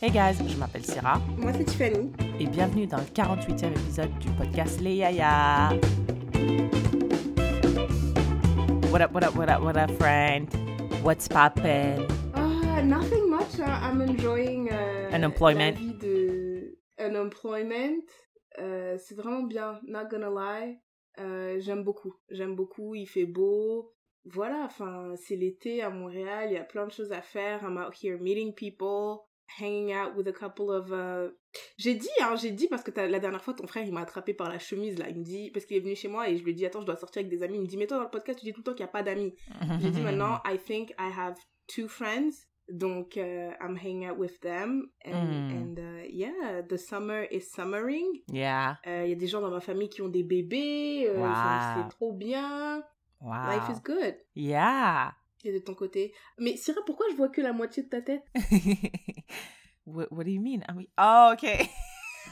Hey guys, je m'appelle Sarah. Moi, c'est Tiffany. Et bienvenue dans le 48e épisode du podcast Les Yaya. What up, what up, what up, what up, friend? What's poppin'? Uh, nothing much. Uh, I'm enjoying uh, Unemployment. la vie de unemployment. Euh, c'est vraiment bien, not gonna lie. Euh, j'aime beaucoup, j'aime beaucoup, il fait beau. Voilà, enfin, c'est l'été à Montréal, il y a plein de choses à faire. I'm out here meeting people, hanging out with a couple of... uh, J'ai dit, hein, j'ai dit, parce que la dernière fois, ton frère, il m'a attrapé par la chemise, là. Il me dit, parce qu'il est venu chez moi et je lui ai dit, attends, je dois sortir avec des amis. Il me dit, mais toi, dans le podcast, tu dis tout le temps qu'il n'y a pas d'amis. J'ai dit maintenant, I think I have two friends. Donc, uh, I'm hanging out with them. And, Mm. and uh, yeah, the summer is summering. Yeah. Euh, Il y a des gens dans ma famille qui ont des bébés. euh, Wow. C'est trop bien. Wow. Life is good. Yeah. Et de ton côté. Mais Syrah, pourquoi je vois que la moitié de ta tête? What, what do you mean? I mean, oh, okay.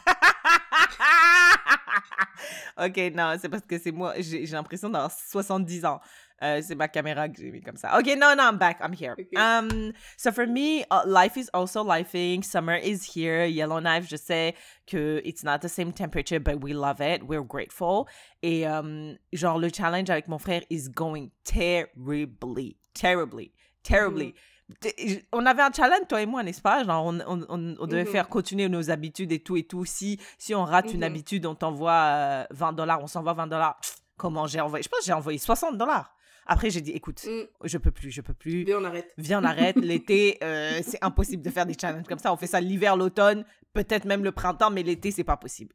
ok, non, c'est parce que c'est moi, j'ai l'impression d'avoir 70 ans. Euh, c'est ma caméra que j'ai mis comme ça. Ok, no, no, I'm back. I'm here. Ok. Um, so for me, uh, life is also lifing. Summer is here. Yellowknife, je sais que it's not the same temperature, but we love it. We're grateful. Et um, genre, le challenge avec mon frère is going terribly, terribly, terribly. T- On avait un challenge, toi et moi, n'est-ce pas? Genre, on, on, on, on devait Mhm. faire continuer nos habitudes et tout et tout. Si, si on rate une Mhm. habitude, on t'envoie euh, 20 dollars, on s'envoie 20 dollars. Comment j'ai envoyé? Je pense que j'ai envoyé 60 dollars. Après, j'ai dit, écoute, Mm, je peux plus, je peux plus. Viens, on arrête. Viens, on arrête. L'été, euh, c'est impossible de faire des challenges comme ça. On fait ça l'hiver, l'automne, peut-être même le printemps, mais l'été, c'est pas possible.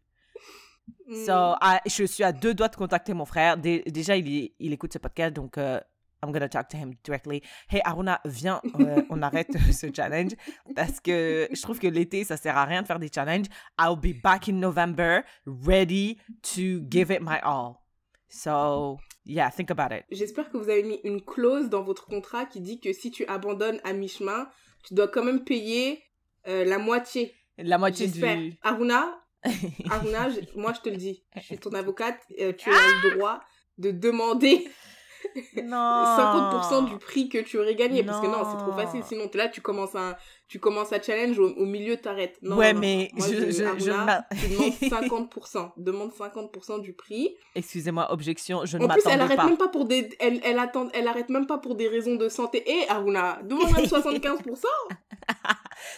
Mm. So, ah, je suis à deux doigts de contacter mon frère. Dé- déjà, il écoute ce podcast, donc euh, I'm gonna talk to him directly. Hey, Aruna, viens, euh, on arrête ce challenge parce que je trouve que l'été, ça sert à rien de faire des challenges. I'll be back in November, ready to give it my all. So, yeah, think about it. J'espère que vous avez mis une clause dans votre contrat qui dit que si tu abandonnes à mi-chemin, tu dois quand même payer euh, la moitié. La moitié du. Aruna, Aruna, moi je te le dis, je suis ton avocate, euh, tu as le droit de demander. 50% du prix que tu aurais gagné. Parce que non, c'est trop facile. Sinon, là, tu commences un, tu commences à challenge, au, au milieu, t'arrêtes. Non, Ouais, non, mais Moi, je- je- je Aruna, m'a- tu demandes 50%. Demande 50% du prix. Excusez-moi, objection, je ne En plus, elle m'attendais arrête pas. même pas pour des, elle, elle attend, elle arrête même pas pour des raisons de santé. Et Aruna, demande même 75%.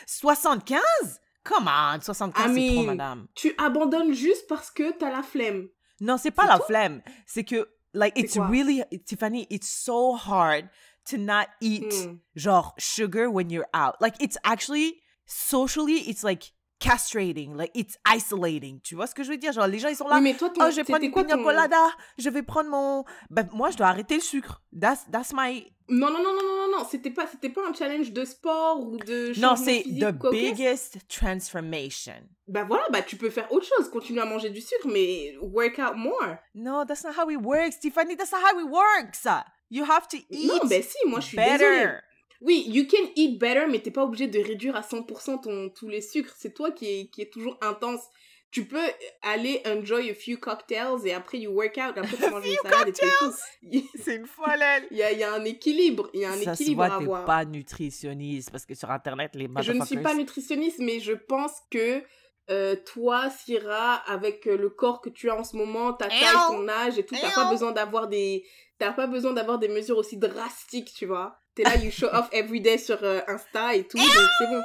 75 Come on, 75 I c'est trop, madame. Tu abandonnes juste parce que t'as la flemme. Non, c'est pas la tout? flemme. C'est que, like, it's really, Tiffany, it's so hard to not eat, Hmm. genre, sugar when you're out. Like, it's actually, socially, it's like castrating. Like, it's isolating. Tu vois ce que je veux dire? Genre, les gens, ils sont là. Oui, mais toi, ton, oh, je vais prendre une pina ton... colada. Je vais prendre mon. Ben, moi, je dois arrêter le sucre. That's, that's my. Non, non, non, non, non, non, non. C'était pas, c'était pas un challenge de sport ou de Non, c'est the quoi biggest transformation. Bah voilà, bah tu peux faire autre chose, continuer à manger du sucre, mais work out more. No, that's not how it works, Tiffany. That's not how it works. You have to eat non, ben si, moi je suis désolée. Oui, you can eat better, mais t'es pas obligé de réduire à 100% ton, tous les sucres. C'est toi qui est, qui est toujours intense. Tu peux aller enjoy a few cocktails et après you work out, après tu manges une salade et tout. C'est une folle. Il y a, y a un équilibre, il y a un Ça se équilibre voit, à t'es avoir. pas nutritionniste parce que sur Internet, les Je ne suis pas nutritionniste, mais je pense que euh, toi, Syrah, avec euh, le corps que tu as en ce moment, ta taille, ton âge et tout, t'as pas besoin d'avoir des, t'as pas besoin d'avoir des mesures aussi drastiques, tu vois. T'es là, you show off every day sur euh, Insta et tout, donc c'est bon.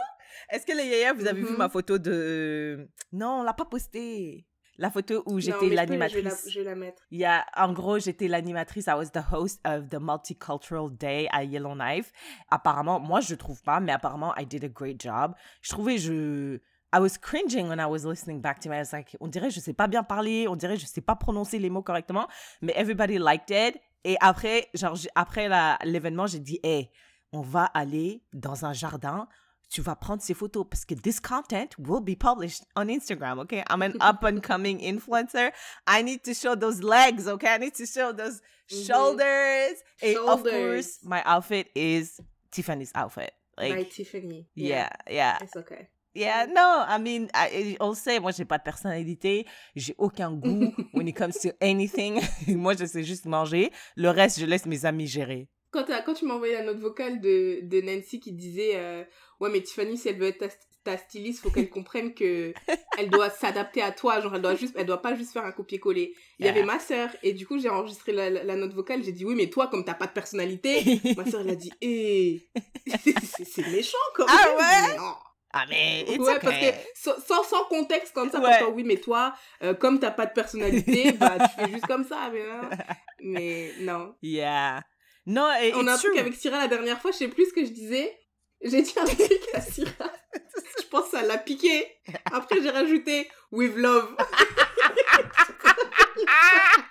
Est-ce que les yaya, vous avez vu Mhm. ma photo de... Non, on l'a pas postée. La photo où j'étais mais je Je vais, la, l'animatrice. je vais la mettre. Il y a, en gros, j'étais l'animatrice. I was the host of the Multicultural Day à Yellowknife. Apparemment, moi, je trouve pas, mais apparemment, I did a great job. Je trouvais, je... I was cringing when I was listening back to me. I was like, on dirait, je sais pas bien parler, on dirait, je sais pas prononcer les mots correctement, mais everybody liked it. Et après, genre, après l'événement, j'ai dit, hey, on va aller dans un jardin, tu vas prendre ces photos parce que this content will be published on Instagram, okay? I'm an up and coming influencer. I need to show those legs, okay? I need to show those Mhm. shoulders. And of Shoulders. course, my outfit is Tiffany's outfit. Like, By Tiffany. yeah, yeah. It's okay. Yeah, no, I mean, I, on le sait, moi, j'ai pas de personnalité, j'ai aucun goût when it comes to anything. moi, je sais juste manger. Le reste, je laisse mes amis gérer. Quand, tu m'as envoyé la note vocale de, de Nancy qui disait euh, Ouais, mais Tiffany, si elle veut être ta, ta styliste, faut qu'elle comprenne que elle doit s'adapter à toi. Genre, elle doit, juste, elle doit pas juste faire un copier-coller. Il y avait ma sœur, et du coup, j'ai enregistré la, la- la note vocale. J'ai dit Oui, mais toi, comme t'as pas de personnalité, ma sœur, elle a dit Eh, c'est c'est méchant quand même. Ah ouais? Non. I mean, it's ouais, okay. parce que sans, sans, sans contexte comme ça, Ouais. comme ça, oui, mais toi, euh, comme t'as pas de personnalité, bah, tu fais juste comme ça, mais non. Mais non. Yeah. No, it, On a un truc avec Syrah la dernière fois, je sais plus ce que je disais. J'ai dit un truc à Syrah. je pense que ça l'a piqué. Après, j'ai rajouté with love.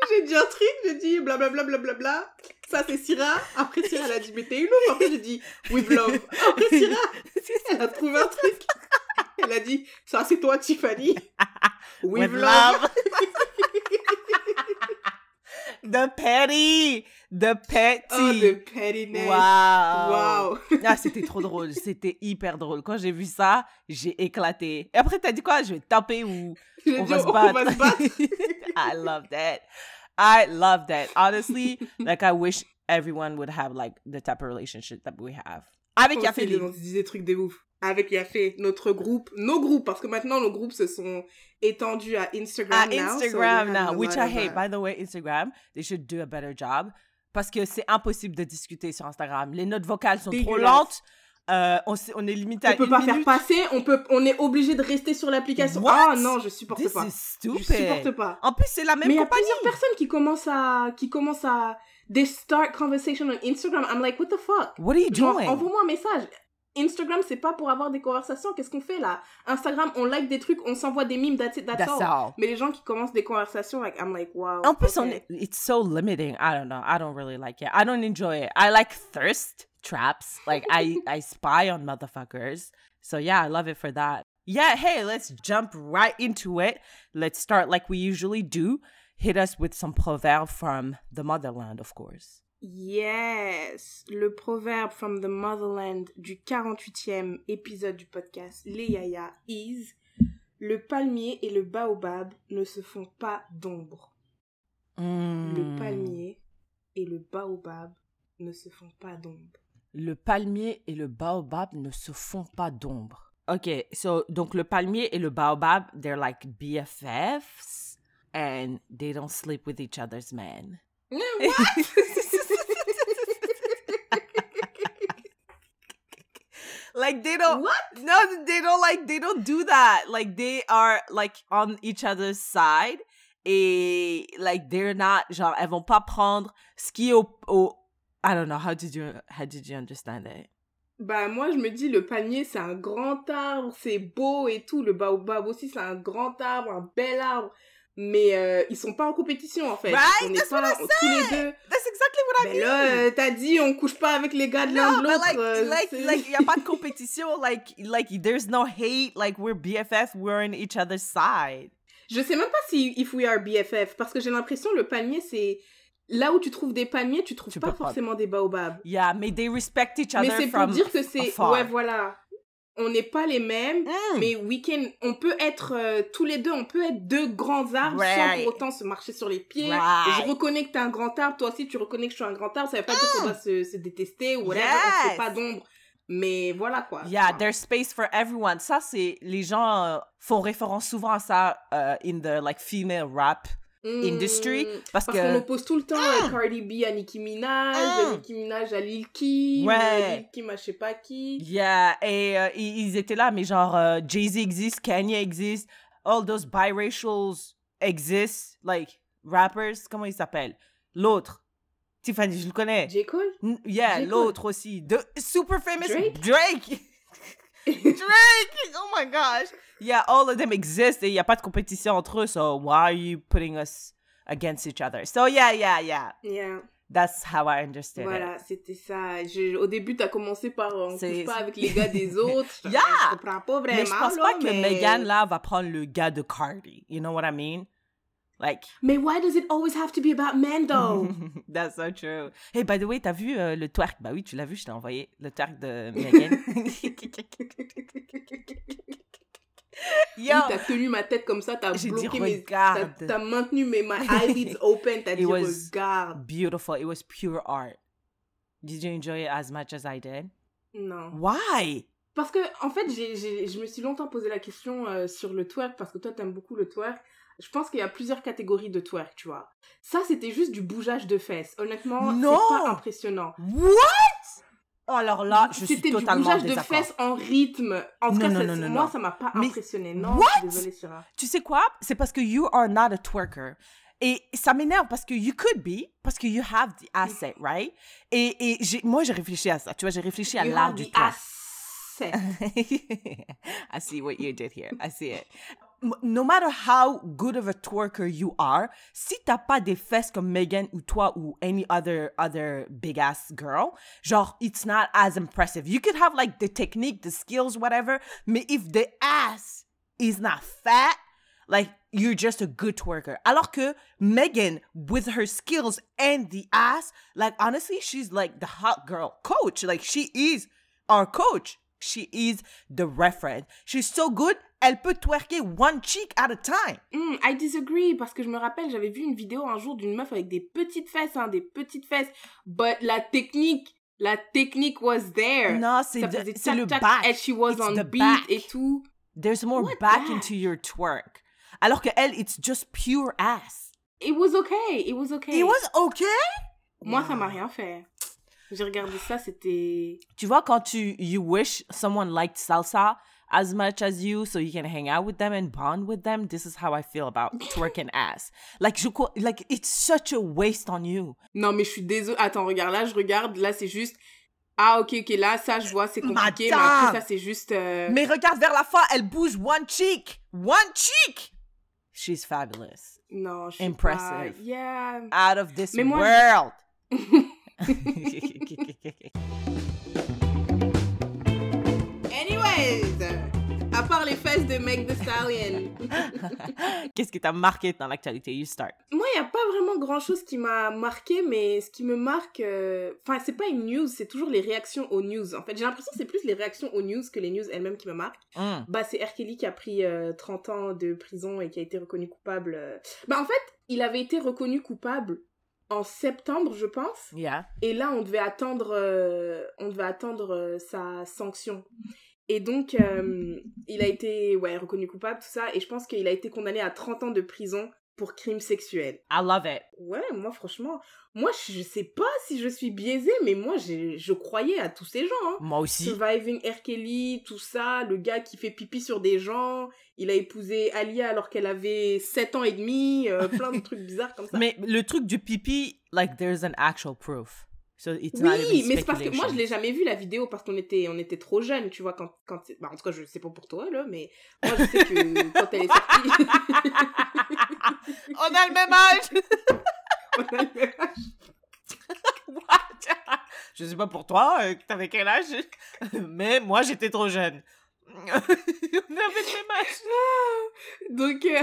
j'ai dit un truc, j'ai dit blablabla blablabla. Ça, c'est Syrah. Après, Syrah, elle a dit, mais t'es une ouf. Après, j'ai dit with love. Après, Syrah, elle a trouvé un truc. Elle a dit, ça, c'est toi, Tiffany. With, With love. love. the petty. The petty. Oh, the pettiness. Wow. Wow. Ah, c'était trop drôle. C'était hyper drôle. Quand j'ai vu ça, j'ai éclaté. Et après, t'as dit quoi? Je vais taper ou on va se battre. I love that. I love that. Honestly, like I wish everyone would have like the type of relationship that we have. Avec Yafeli. s'est- On se disait des trucs de ouf. Avec Yafé, notre groupe, nos groupes, parce que maintenant nos groupes se sont étendus à Instagram À now, so Instagram have now, which I hate. uh, By the way, Instagram, they should do a better job. Parce que c'est impossible de discuter sur Instagram. Les notes vocales sont trop lentes. Euh, on, est limité à on peut une pas minute. faire passer, on peut, on est obligé de rester sur l'application. What? Ah non, je supporte This pas. Je supporte pas. En plus, c'est la même Mais il y a plusieurs personnes qui commencent à, qui commencent à, they start conversation on Instagram. I'm like, what the fuck? What are you Genre, doing? envoie-moi un message. Instagram, c'est pas pour avoir des conversations. Qu'est-ce qu'on fait là? Instagram, on like des trucs, on s'envoie des mimes, that's it, that's, That's all. all. Mais les gens qui commencent des conversations, like, I'm like, wow. En plus, on okay. est- it's so limiting. I don't know. I don't really like it. I don't enjoy it. I like thirst traps. Like I, I spy on motherfuckers. So yeah, I love it for that. Yeah, hey, let's jump right into it. Let's start like we usually do. Hit us with some proverbs from the motherland, of course. Yes, le proverbe from the motherland du 48e épisode du podcast Les Yaya is Le palmier et le baobab ne se font pas d'ombre. Le Mm. palmier et le baobab ne se font pas d'ombre. Le palmier et le baobab ne se font pas d'ombre. Ok, so donc le palmier et le baobab, they're like BFFs and they don't sleep with each other's men. like they don't What? no they don't like they don't do that like they are like on each other's side et like they're not genre elles vont pas prendre ce qui est au, au I don't know how did you how did you understand it? Bah moi je me dis le palmier c'est un grand arbre, c'est beau et tout. Le baobab aussi c'est un grand arbre, un bel arbre. Mais euh, ils sont pas en compétition en fait. Right? On est pas I tous les deux. that's exactly what I Mais mean là, euh, t'as dit on couche pas avec les gars de l'un de l'autre. like, euh, like, like, y a pas de compétition. Like, like, there's no hate. Like, we're BFF. We're on each other's side. Je sais même pas si if we are BFF parce que j'ai l'impression le palmier c'est là où tu trouves des palmiers, tu trouves Tu pas forcément des baobabs. Yeah, mais they respect each other Mais c'est pour from dire que c'est ouais voilà, on n'est pas les mêmes. Mm. Mais we can, on peut être euh, tous les deux, on peut être deux grands arbres sans pour autant se marcher sur les pieds. Right. Je reconnais que t'es un grand arbre, toi aussi tu reconnais que je suis un grand arbre. Ça veut pas dire qu'on va se, se détester ou whatever, on fait pas d'ombre. Mais voilà quoi. Yeah, there's space for everyone. Ça, c'est les gens euh, font référence souvent à ça euh, in the like female rap hmm, industry parce, Parce qu'on oppose tout le temps euh, Cardi B à Nicki Minaj, Mm. Nicki Minaj à Lil Kim, Ouais. Lil Kim à je sais pas qui. yeah et euh, ils, étaient là, mais genre euh, Jay Z existe, Kanye existe, all those biracials exist, like rappers. Comment ils s'appellent? L'autre, Tiffany, je le connais. J. Cole? Yeah, l'autre aussi. The super famous Drake? Drake. Drake! Oh my gosh. Yeah, all of them exist et il n'y a pas de compétition entre eux, so why are you putting us against each other? So yeah, yeah, yeah. Yeah. That's how I understand Voilà, it. c'était ça. Je, au début, t'as commencé par on couche pas avec les gars des autres. Yeah. Je comprends pas vraiment. Mais je pense là, pas que mais... Megan, là, va prendre le gars de Cardi. You know what I mean? Like, Mais why does it always have to be about men though? that's so true. Hey, by the way, t'as vu euh, le twerk? Bah oui, tu l'as vu, je t'ai envoyé le twerk de Megan. Yo, Oui, t'as tenu ma tête comme ça, t'as J'ai dit, bloqué mes... T'as t'as maintenu mes my eyelids open, t'as It dit was- regarde. beautiful. It was pure art. Did you enjoy it as much as I did? Non. Why? Parce que, en fait, j'ai, j'ai- je me suis longtemps posé la question euh, sur le twerk, parce que toi, t'aimes beaucoup le twerk. Je pense qu'il y a plusieurs catégories de twerk, tu vois. Ça, c'était juste du bougeage de fesses. Honnêtement, Non c'est pas impressionnant. What? Oh, alors là, je suis C'était du totalement bougeage de fesses en rythme. En tout Non, cas, non, non, non, moi, ça m'a pas Mais impressionné. Non, what? désolée, Sarah. Tu sais quoi? C'est parce que you are not a twerker. Et ça m'énerve parce que you could be, parce que you have the asset, right? Et, et moi, j'ai réfléchi à ça. Tu vois, j'ai réfléchi à l'art du twerk. I see what you did here. I see it. No matter how good of a twerker you are, si t'as pas des fesses comme Megan ou toi ou any other other big ass girl, genre it's not as impressive. You could have like the technique, the skills, whatever, mais if the ass is not fat, like you're just a good twerker. Alors que Megan, with her skills and the ass, like honestly, she's like the hot girl coach. Like she is our coach. She is the reference. She's so good, elle peut twerker one cheek at a time. Hmm, I disagree parce que je me rappelle, j'avais vu une vidéo un jour d'une meuf avec des petites fesses, hein, des petites fesses. But la technique, la technique was there. Non, c'est le back. And she was It's on the beat back. et tout. There's more What back back? into your twerk. Alors que elle, it's just pure ass. It was okay. It was okay. It was okay? Moi, ça m'a rien fait. J'ai regardé ça, c'était. Tu vois, quand tu you wish someone liked salsa as much as you so you can hang out with them and bond with them, this is how I feel about twerking ass. Like, je, crois- like it's such a waste on you. Non, mais je suis désolée. Attends, regarde, là, je regarde. Là, c'est juste. Ah, ok, ok, là, ça, je vois, c'est compliqué. Mais Madame. après, ça, c'est juste. euh, Mais regarde vers la fin, elle bouge one cheek. One cheek. She's fabulous. Non, je suis Impressive. Pas... Yeah. Out of this Mais moi, world. Anyways, à part les fesses de Meg The Stallion, Qu'est-ce qui t'a marqué dans l'actualité? You start. moi, il n'y a pas vraiment grand-chose qui m'a marqué, mais ce qui me marque... euh, Enfin, c'est pas une news, c'est toujours les réactions aux news. En fait, j'ai l'impression que c'est plus les réactions aux news que les news elles-mêmes qui me marquent. Mm. Bah, c'est R. Kelly qui a pris euh, 30 ans de prison et qui a été reconnu coupable. euh. Bah, en fait, il avait été reconnu coupable en septembre, je pense. Yeah. Et là, on devait attendre, euh, on devait attendre euh, sa sanction. Et donc, euh, il a été ouais, reconnu coupable, tout ça. Et je pense qu'il a été condamné à 30 ans de prison pour crime sexuel. I love it. Ouais, moi, franchement, moi, je sais pas si je suis biaisée, mais moi, je croyais à tous ces gens. Hein. Moi aussi. Surviving R. Kelly, tout ça, le gars qui fait pipi sur des gens, il a épousé Alia alors qu'elle avait 7 ans et demi, euh, plein de trucs bizarres comme ça. Mais le truc du pipi, like, there's an actual proof. So it's not Oui, mais c'est parce que moi je l'ai jamais vu la vidéo parce qu'on était on était trop jeunes, tu vois quand quand bah, en tout cas je sais pas pour toi là, mais moi je sais que quand elle est sortie On a le même âge. on a le même âge. Je sais pas pour toi, euh, t'avais quel âge, mais moi j'étais trop jeune. On avait le même âge. donc euh,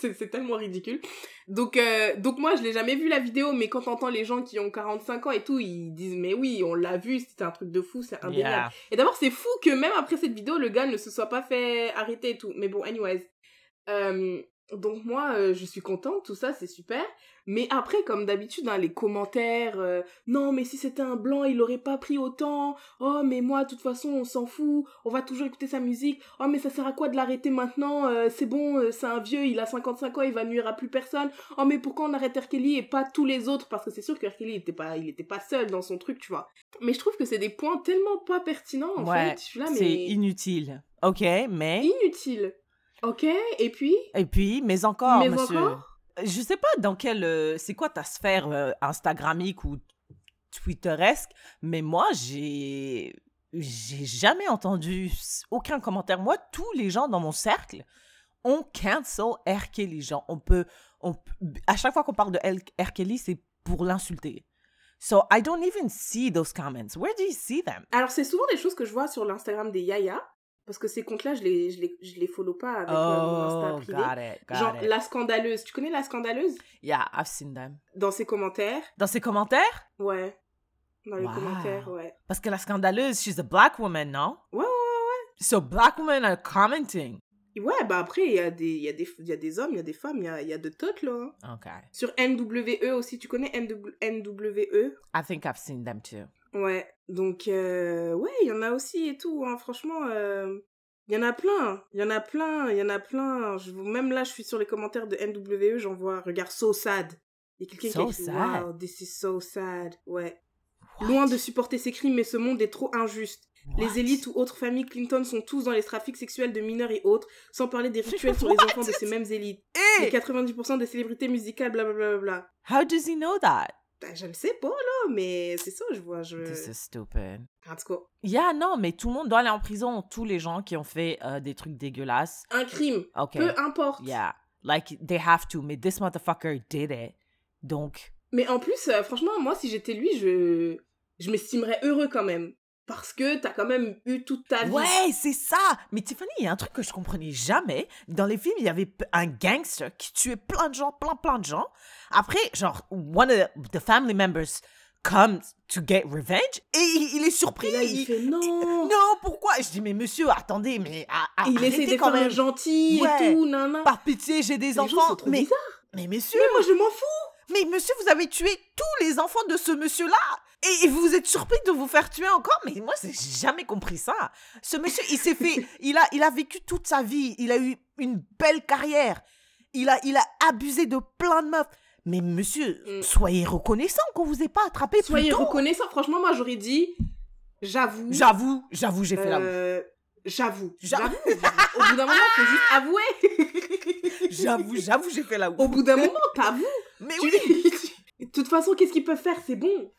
c'est c'est tellement ridicule. Donc euh, donc moi je l'ai jamais vu la vidéo mais quand t'entends les gens qui ont 45 ans et tout, ils disent mais oui, on l'a vu, c'était un truc de fou, c'est indéniable. Yeah. Et d'abord, c'est fou que même après cette vidéo, le gars ne se soit pas fait arrêter et tout. Mais bon, anyways. Euh, donc moi, euh, je suis contente, tout ça, c'est super. Mais après, comme d'habitude, dans les commentaires, euh, non, mais si c'était un blanc, il aurait pas pris autant. Oh, mais moi, de toute façon, on s'en fout. On va toujours écouter sa musique. Oh, mais ça sert à quoi de l'arrêter maintenant Euh, C'est bon, c'est un vieux, il a 55 ans, il va nuire à plus personne. Oh, mais pourquoi on arrête R. Kelly et pas tous les autres? Parce que c'est sûr que R. Kelly, il était pas, il était pas seul dans son truc, tu vois. Mais je trouve que c'est des points tellement pas pertinents, en Ouais, fait. Je suis là, C'est inutile. Ok, mais. inutile. Ok, et puis? Et puis, mais encore, Mais monsieur. encore? Je sais pas dans quelle. euh, c'est quoi ta sphère euh, Instagramique ou Twitteresque, mais moi, j'ai. J'ai jamais entendu aucun commentaire. Moi, tous les gens dans mon cercle ont cancel R. Kelly. Genre, on peut. On, à chaque fois qu'on parle de R. Kelly, c'est pour l'insulter. So, I don't even see those comments. Where do you see them? Alors, c'est souvent des choses que je vois sur l'Instagram des Yaya. Parce que ces comptes-là, je les, je les, je les follow pas avec euh, mon Oh, Insta privé. got it, got Genre, it. la scandaleuse. Tu connais la scandaleuse? Yeah, I've seen them. Dans ses commentaires? Dans ses commentaires? Ouais. Dans les Wow. commentaires, ouais. Parce que la scandaleuse, she's a black woman, non? Ouais, ouais, So black women are commenting Ouais, bah après, il y, a des- y, a des- il y a des hommes, il y a des femmes, il y a, y a de toutes, là. hein. Okay. Sur NWE aussi, tu connais NW NWE I think I've seen them too. Ouais, donc, euh, ouais, il y en a aussi et tout, hein. franchement, euh, il y en a plein, il y en a plein, il y en a plein. Je, même là, je suis sur les commentaires de NWE, j'en vois, regarde, so sad. Il y a quelqu'un qui So a écrit, sad. wow, this is so sad. Ouais. What? Loin de supporter ces crimes, mais ce monde est trop injuste. What? Les élites ou autres familles Clinton sont tous dans les trafics sexuels de mineurs et autres, sans parler des rituels sur les enfants de ces mêmes élites. Eh! Les 90% des célébrités musicales, blablabla. Bla, bla, bla. How does he know that? Ben, je ne sais pas, là, mais c'est ça, je vois. Je... This is stupid. En tout cas, Yeah, non, mais tout le monde doit aller en prison. Tous les gens qui ont fait euh, des trucs dégueulasses. un crime, peu importe. Yeah. Like, they have to. Mais this motherfucker did it. Donc, Mais en plus, euh, franchement, moi, si j'étais lui, je, je m'estimerais heureux quand même. Parce que t'as quand même eu toute ta vie. ouais, c'est ça. Mais Tiffany, il y a un truc que je comprenais jamais. Dans les films, il y avait un gangster qui tuait plein de gens, plein, plein de gens. Après, genre, one of the family members comes to get revenge et il, il est surpris. Et là, il, il- fait non. Non, pourquoi? Je dis, mais monsieur, attendez, mais ah, il essaie d'être quand même. gentil Ouais. et tout, nan, Par pitié, j'ai des Les gens enfants. sont trop mais, bizarres. mais monsieur, Mais moi, je m'en fous. mais monsieur, vous avez tué tous les enfants de ce monsieur-là. Et, vous êtes surpris de vous faire tuer encore? Mais moi, j'ai jamais compris ça. Ce monsieur, il s'est fait... Il a, il a vécu toute sa vie. Il a eu une belle carrière. Il a, il a abusé de plein de meufs. Mais monsieur, Mm. soyez reconnaissant qu'on vous ait pas attrapé plus Soyez tôt. reconnaissant. Franchement, moi, j'aurais dit, j'avoue. J'avoue, j'avoue, j'ai fait la... euh, J'avoue. J'a- J'avoue. Au bout d'un moment, faut juste avouer. J'avoue, j'avoue, j'ai fait la... Au bout d'un moment, t'avoues. Mais Tu- oui, De toute façon, qu'est-ce qu'ils peuvent faire? C'est bon.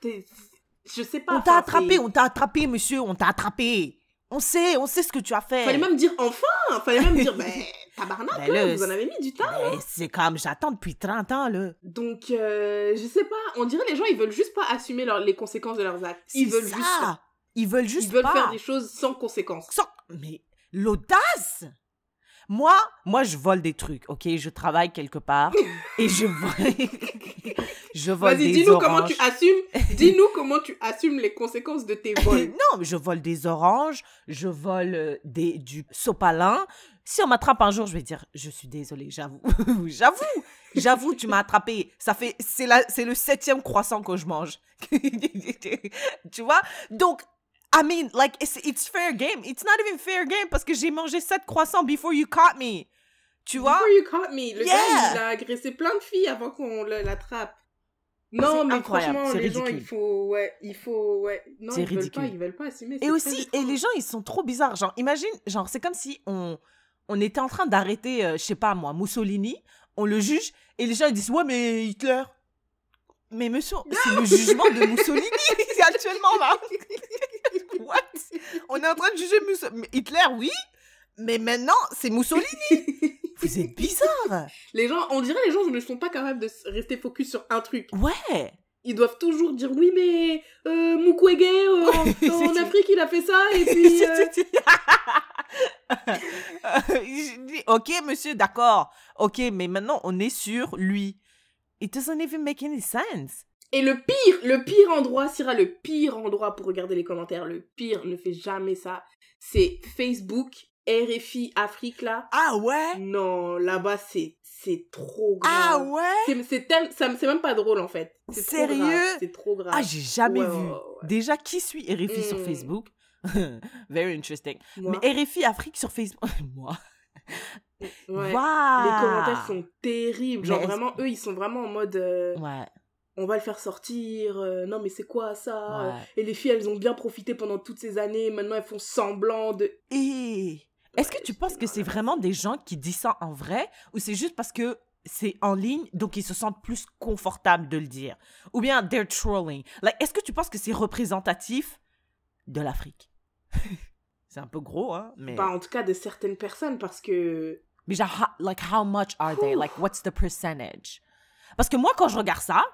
Je sais pas. on t'a attrapé, on t'a attrapé, monsieur, on t'a attrapé. On sait, on sait ce que tu as fait. Fallait même dire enfin. Fallait même dire, ben, tabarnak, Ben là, vous en avez mis du temps. Mais c'est comme, j'attends depuis 30 ans, là. Donc, euh, je sais pas. On dirait les gens, ils veulent juste pas assumer leur- les conséquences de leurs actes. Ils veulent ça. juste. Ils veulent juste Ils veulent pas. faire des choses sans conséquences. Sans- Mais l'audace Moi, moi, je vole des trucs, ok? Je travaille quelque part et je vole... je vole Vas-y, dis-nous comment tu assumes. dis-nous comment tu assumes les conséquences de tes vols. non, je vole des oranges, je vole euh, des, du sopalin. Si on m'attrape un jour, je vais dire, je suis désolée, j'avoue. j'avoue, j'avoue, tu m'as attrapé. Ça fait, c'est la, c'est le septième croissant que je mange. tu vois? Donc, I mean, like, it's, it's fair game. It's not even fair game parce que j'ai mangé sept croissants before you caught me. Tu vois? Before you caught me. Le Yeah. gars, il a agressé plein de filles avant qu'on l'attrape. Non, mais incroyable, franchement, les gens, ridicule. il faut, ouais, il faut, ouais. Non, ils veulent ridicule. pas, ils veulent pas assumer. Et aussi, et les gens, ils sont trop bizarres. Genre, imagine, genre, c'est comme si on, on était en train d'arrêter, euh, je sais pas moi, Mussolini, on le juge, et les gens ils disent, ouais, mais Hitler. Mais monsieur, c'est le jugement de Mussolini, actuellement là. What? On est en train de juger Hitler, oui, mais maintenant, c'est Mussolini. Vous êtes bizarre. Les gens, on dirait les gens ne sont pas capables de rester focus sur un truc. Ouais. Ils doivent toujours dire oui, mais euh, Mukwege euh, en, en Afrique il a fait ça et puis. euh, ok, monsieur, d'accord. Ok, mais maintenant, on est sur lui. It doesn't even make any sense. Et le pire, le pire endroit, Syrah, le pire endroit pour regarder les commentaires, le pire, ne fait jamais ça, c'est Facebook, RFI Afrique là. Ah ouais? Non, là-bas c'est c'est trop grave. Ah ouais? C'est c'est même pas drôle en fait. C'est Sérieux? C'est trop grave. Ah, j'ai jamais Ouais, vu. ouais, ouais. Déjà, qui suit RFI sur Mm. Facebook? Very interesting. Moi, Mais RFI Afrique sur Facebook. Moi. ouais. Waouh! Les commentaires sont terribles. Genre vraiment, eux, ils sont vraiment en mode euh, Ouais. On va le faire sortir. euh, non, mais c'est quoi ça? Ouais. Et les filles, elles ont bien profité pendant toutes ces années. Maintenant, elles font semblant de. Et est-ce que tu penses que c'est vraiment des gens qui disent ça en vrai ou c'est juste parce que c'est en ligne donc ils se sentent plus confortables de le dire? Ou bien they're trolling? Like est-ce que tu penses que c'est représentatif de l'Afrique? C'est un peu gros hein mais Bah, en tout cas, de certaines personnes, parce que. mais genre like how much are they? Like what's the percentage? Parce que moi quand je regarde ça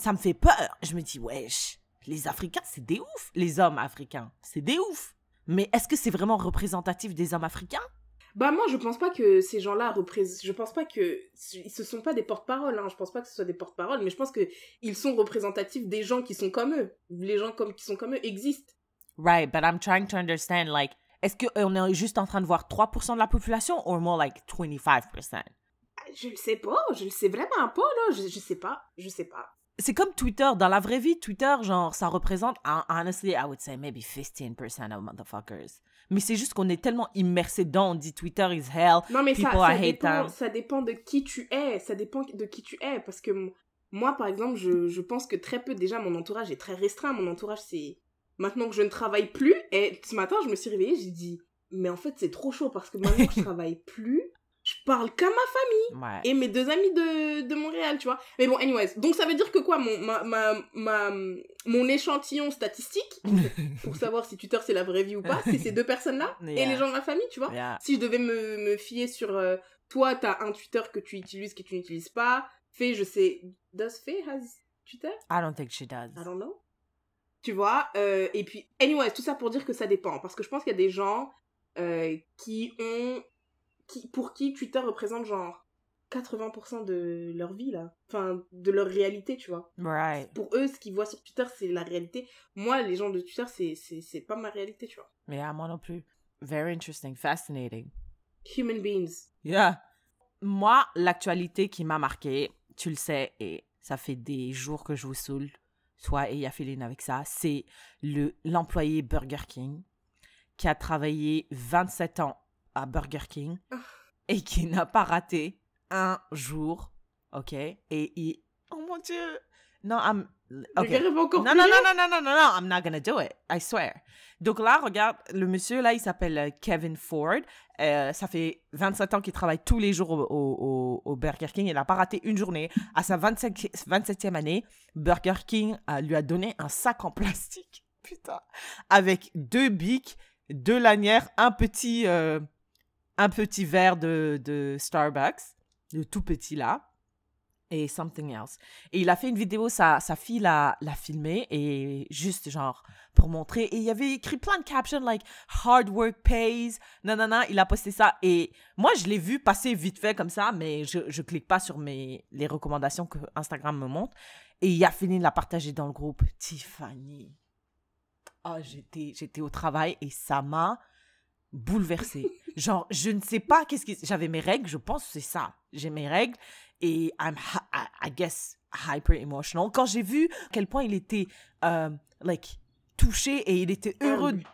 ça me fait peur je me dis wesh les Africains c'est des ouf les hommes africains c'est des ouf mais est-ce que c'est vraiment représentatif des hommes africains? Bah, moi, je pense pas que ces gens-là représentent. Je pense pas que. Ils se sont pas des porte-parole, hein. Je pense pas que ce soit des porte-parole, mais je pense que ils sont représentatifs des gens qui sont comme eux. Les gens comme, qui sont comme eux existent. Right, but I'm trying to understand like Est-ce qu'on est juste en train de voir 3% de la population ou more like 25%? Je le sais pas, je le sais vraiment pas, là. Je, je sais pas, je sais pas. C'est comme Twitter. Dans la vraie vie, Twitter, genre, ça représente, hon- honestly, I would say maybe 15% of motherfuckers. Mais c'est juste qu'on est tellement immersé dedans, on dit Twitter is hell. Non, mais ça, People, ça, dépend, them. ça dépend de qui tu es. Ça dépend de qui tu es. Parce que moi, par exemple, je, je pense que très peu, déjà, mon entourage est très restreint. Mon entourage, c'est maintenant que je ne travaille plus. Et ce matin, je me suis réveillée, j'ai dit, mais en fait, c'est trop chaud parce que maintenant que je travaille plus, parle qu'à ma famille Ouais. et mes deux amis de, de Montréal, tu vois. Mais bon, anyways. Donc, ça veut dire que quoi, mon, ma, ma, ma- mon échantillon statistique, pour savoir si Twitter c'est la vraie vie ou pas, c'est ces deux personnes-là et les gens de ma famille, tu vois Yeah. si je devais me, me fier sur euh, toi, t'as un Twitter que tu utilises, que tu n'utilises pas. Fait, je sais. Does Faye has Twitter? I don't think she does. I don't know. Tu vois? euh, et puis, anyway, tout ça pour dire que ça dépend. Parce que je pense qu'il y a des gens euh, qui ont. Qui, pour qui Twitter représente genre 80% de leur vie, là. Enfin, de leur réalité, tu vois. Right. Pour eux, ce qu'ils voient sur Twitter, c'est la réalité. Moi, les gens de Twitter, c'est- c'est pas ma réalité, tu vois. Yeah, moi non plus. Very interesting, fascinating. Human beings. Yeah. Moi, l'actualité qui m'a marqué, tu le sais, et ça fait des jours que je vous saoule, toi et Yafeline avec ça, c'est le l'employé Burger King qui a travaillé 27 ans à Burger King et qui n'a pas raté un jour, ok? Et il... Oh mon Dieu! Non, I'm... Le ok. gars rêve encore Non, non, non, non, non, non, non, non, I'm not gonna do it. I swear. Donc là, regarde, le monsieur, là, il s'appelle euh, Kevin Ford. Euh, ça fait 27 ans qu'il travaille tous les jours au, au- au- au Burger King. Il n'a pas raté une journée. À sa 25 27e année, Burger King euh, lui a donné un sac en plastique. Putain. Avec deux bics, deux lanières, un petit, euh, un petit verre de, de Starbucks, le tout petit là, et something else. Et il a fait une vidéo, sa, sa fille l'a, filmé, et juste genre pour montrer. Et il y avait écrit plein de captions like hard work pays. Non, il a posté ça. Et moi, je l'ai vu passer vite fait comme ça, mais je, je clique pas sur mes, les recommandations que Instagram me montre. Et il a fini de la partager dans le groupe. Tiffany. Ah, j'étais, j'étais au travail et ça m'a bouleversée. Genre, je ne sais pas qu'est-ce qui. J'avais mes règles, je pense c'est ça. J'ai mes règles et I'm, I, guess, hyper emotional. Quand j'ai vu à quel point il était, euh, like, touché et il était heureux, Humble.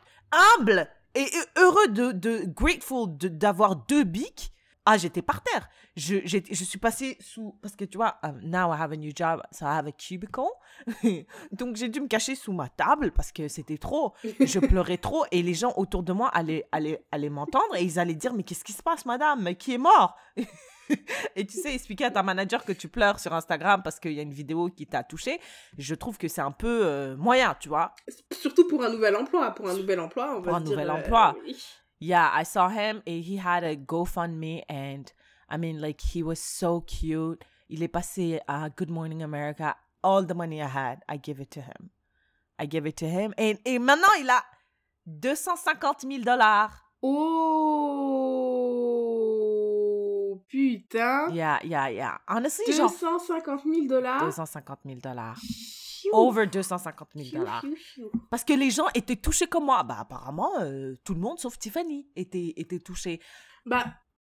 humble et he- heureux de, de grateful de- d'avoir deux bics. Ah, j'étais par terre. Je, je suis passée sous. Parce que tu vois, um, now I have a new job, so I have a cubicle. Donc j'ai dû me cacher sous ma table parce que c'était trop. Je pleurais trop et les gens autour de moi allaient, allaient, allaient m'entendre et ils allaient dire Mais qu'est-ce qui se passe, madame? Qui est mort? Et tu sais, expliquer à ta manager que tu pleures sur Instagram parce qu'il y a une vidéo qui t'a touché, je trouve que c'est un peu euh, moyen, tu vois. Surtout pour un nouvel emploi. Pour un nouvel emploi, on va Pour un dire, nouvel euh, emploi. oui. Yeah, I saw him eh, he had a GoFundMe and I mean like he was so cute. Il est passé à Good Morning America. All the money I had, I give it to him. I give it to him. Et, et eh, maintenant, il a 250 000 dollars. Oh putain. Yeah, yeah, yeah. Honestly, genre 250 000 dollars. 250 000 dollars. Over 250 000 dollars. Parce que les gens étaient touchés comme moi. Bah apparemment, euh, tout le monde sauf Tiffany était, était touché. Bah.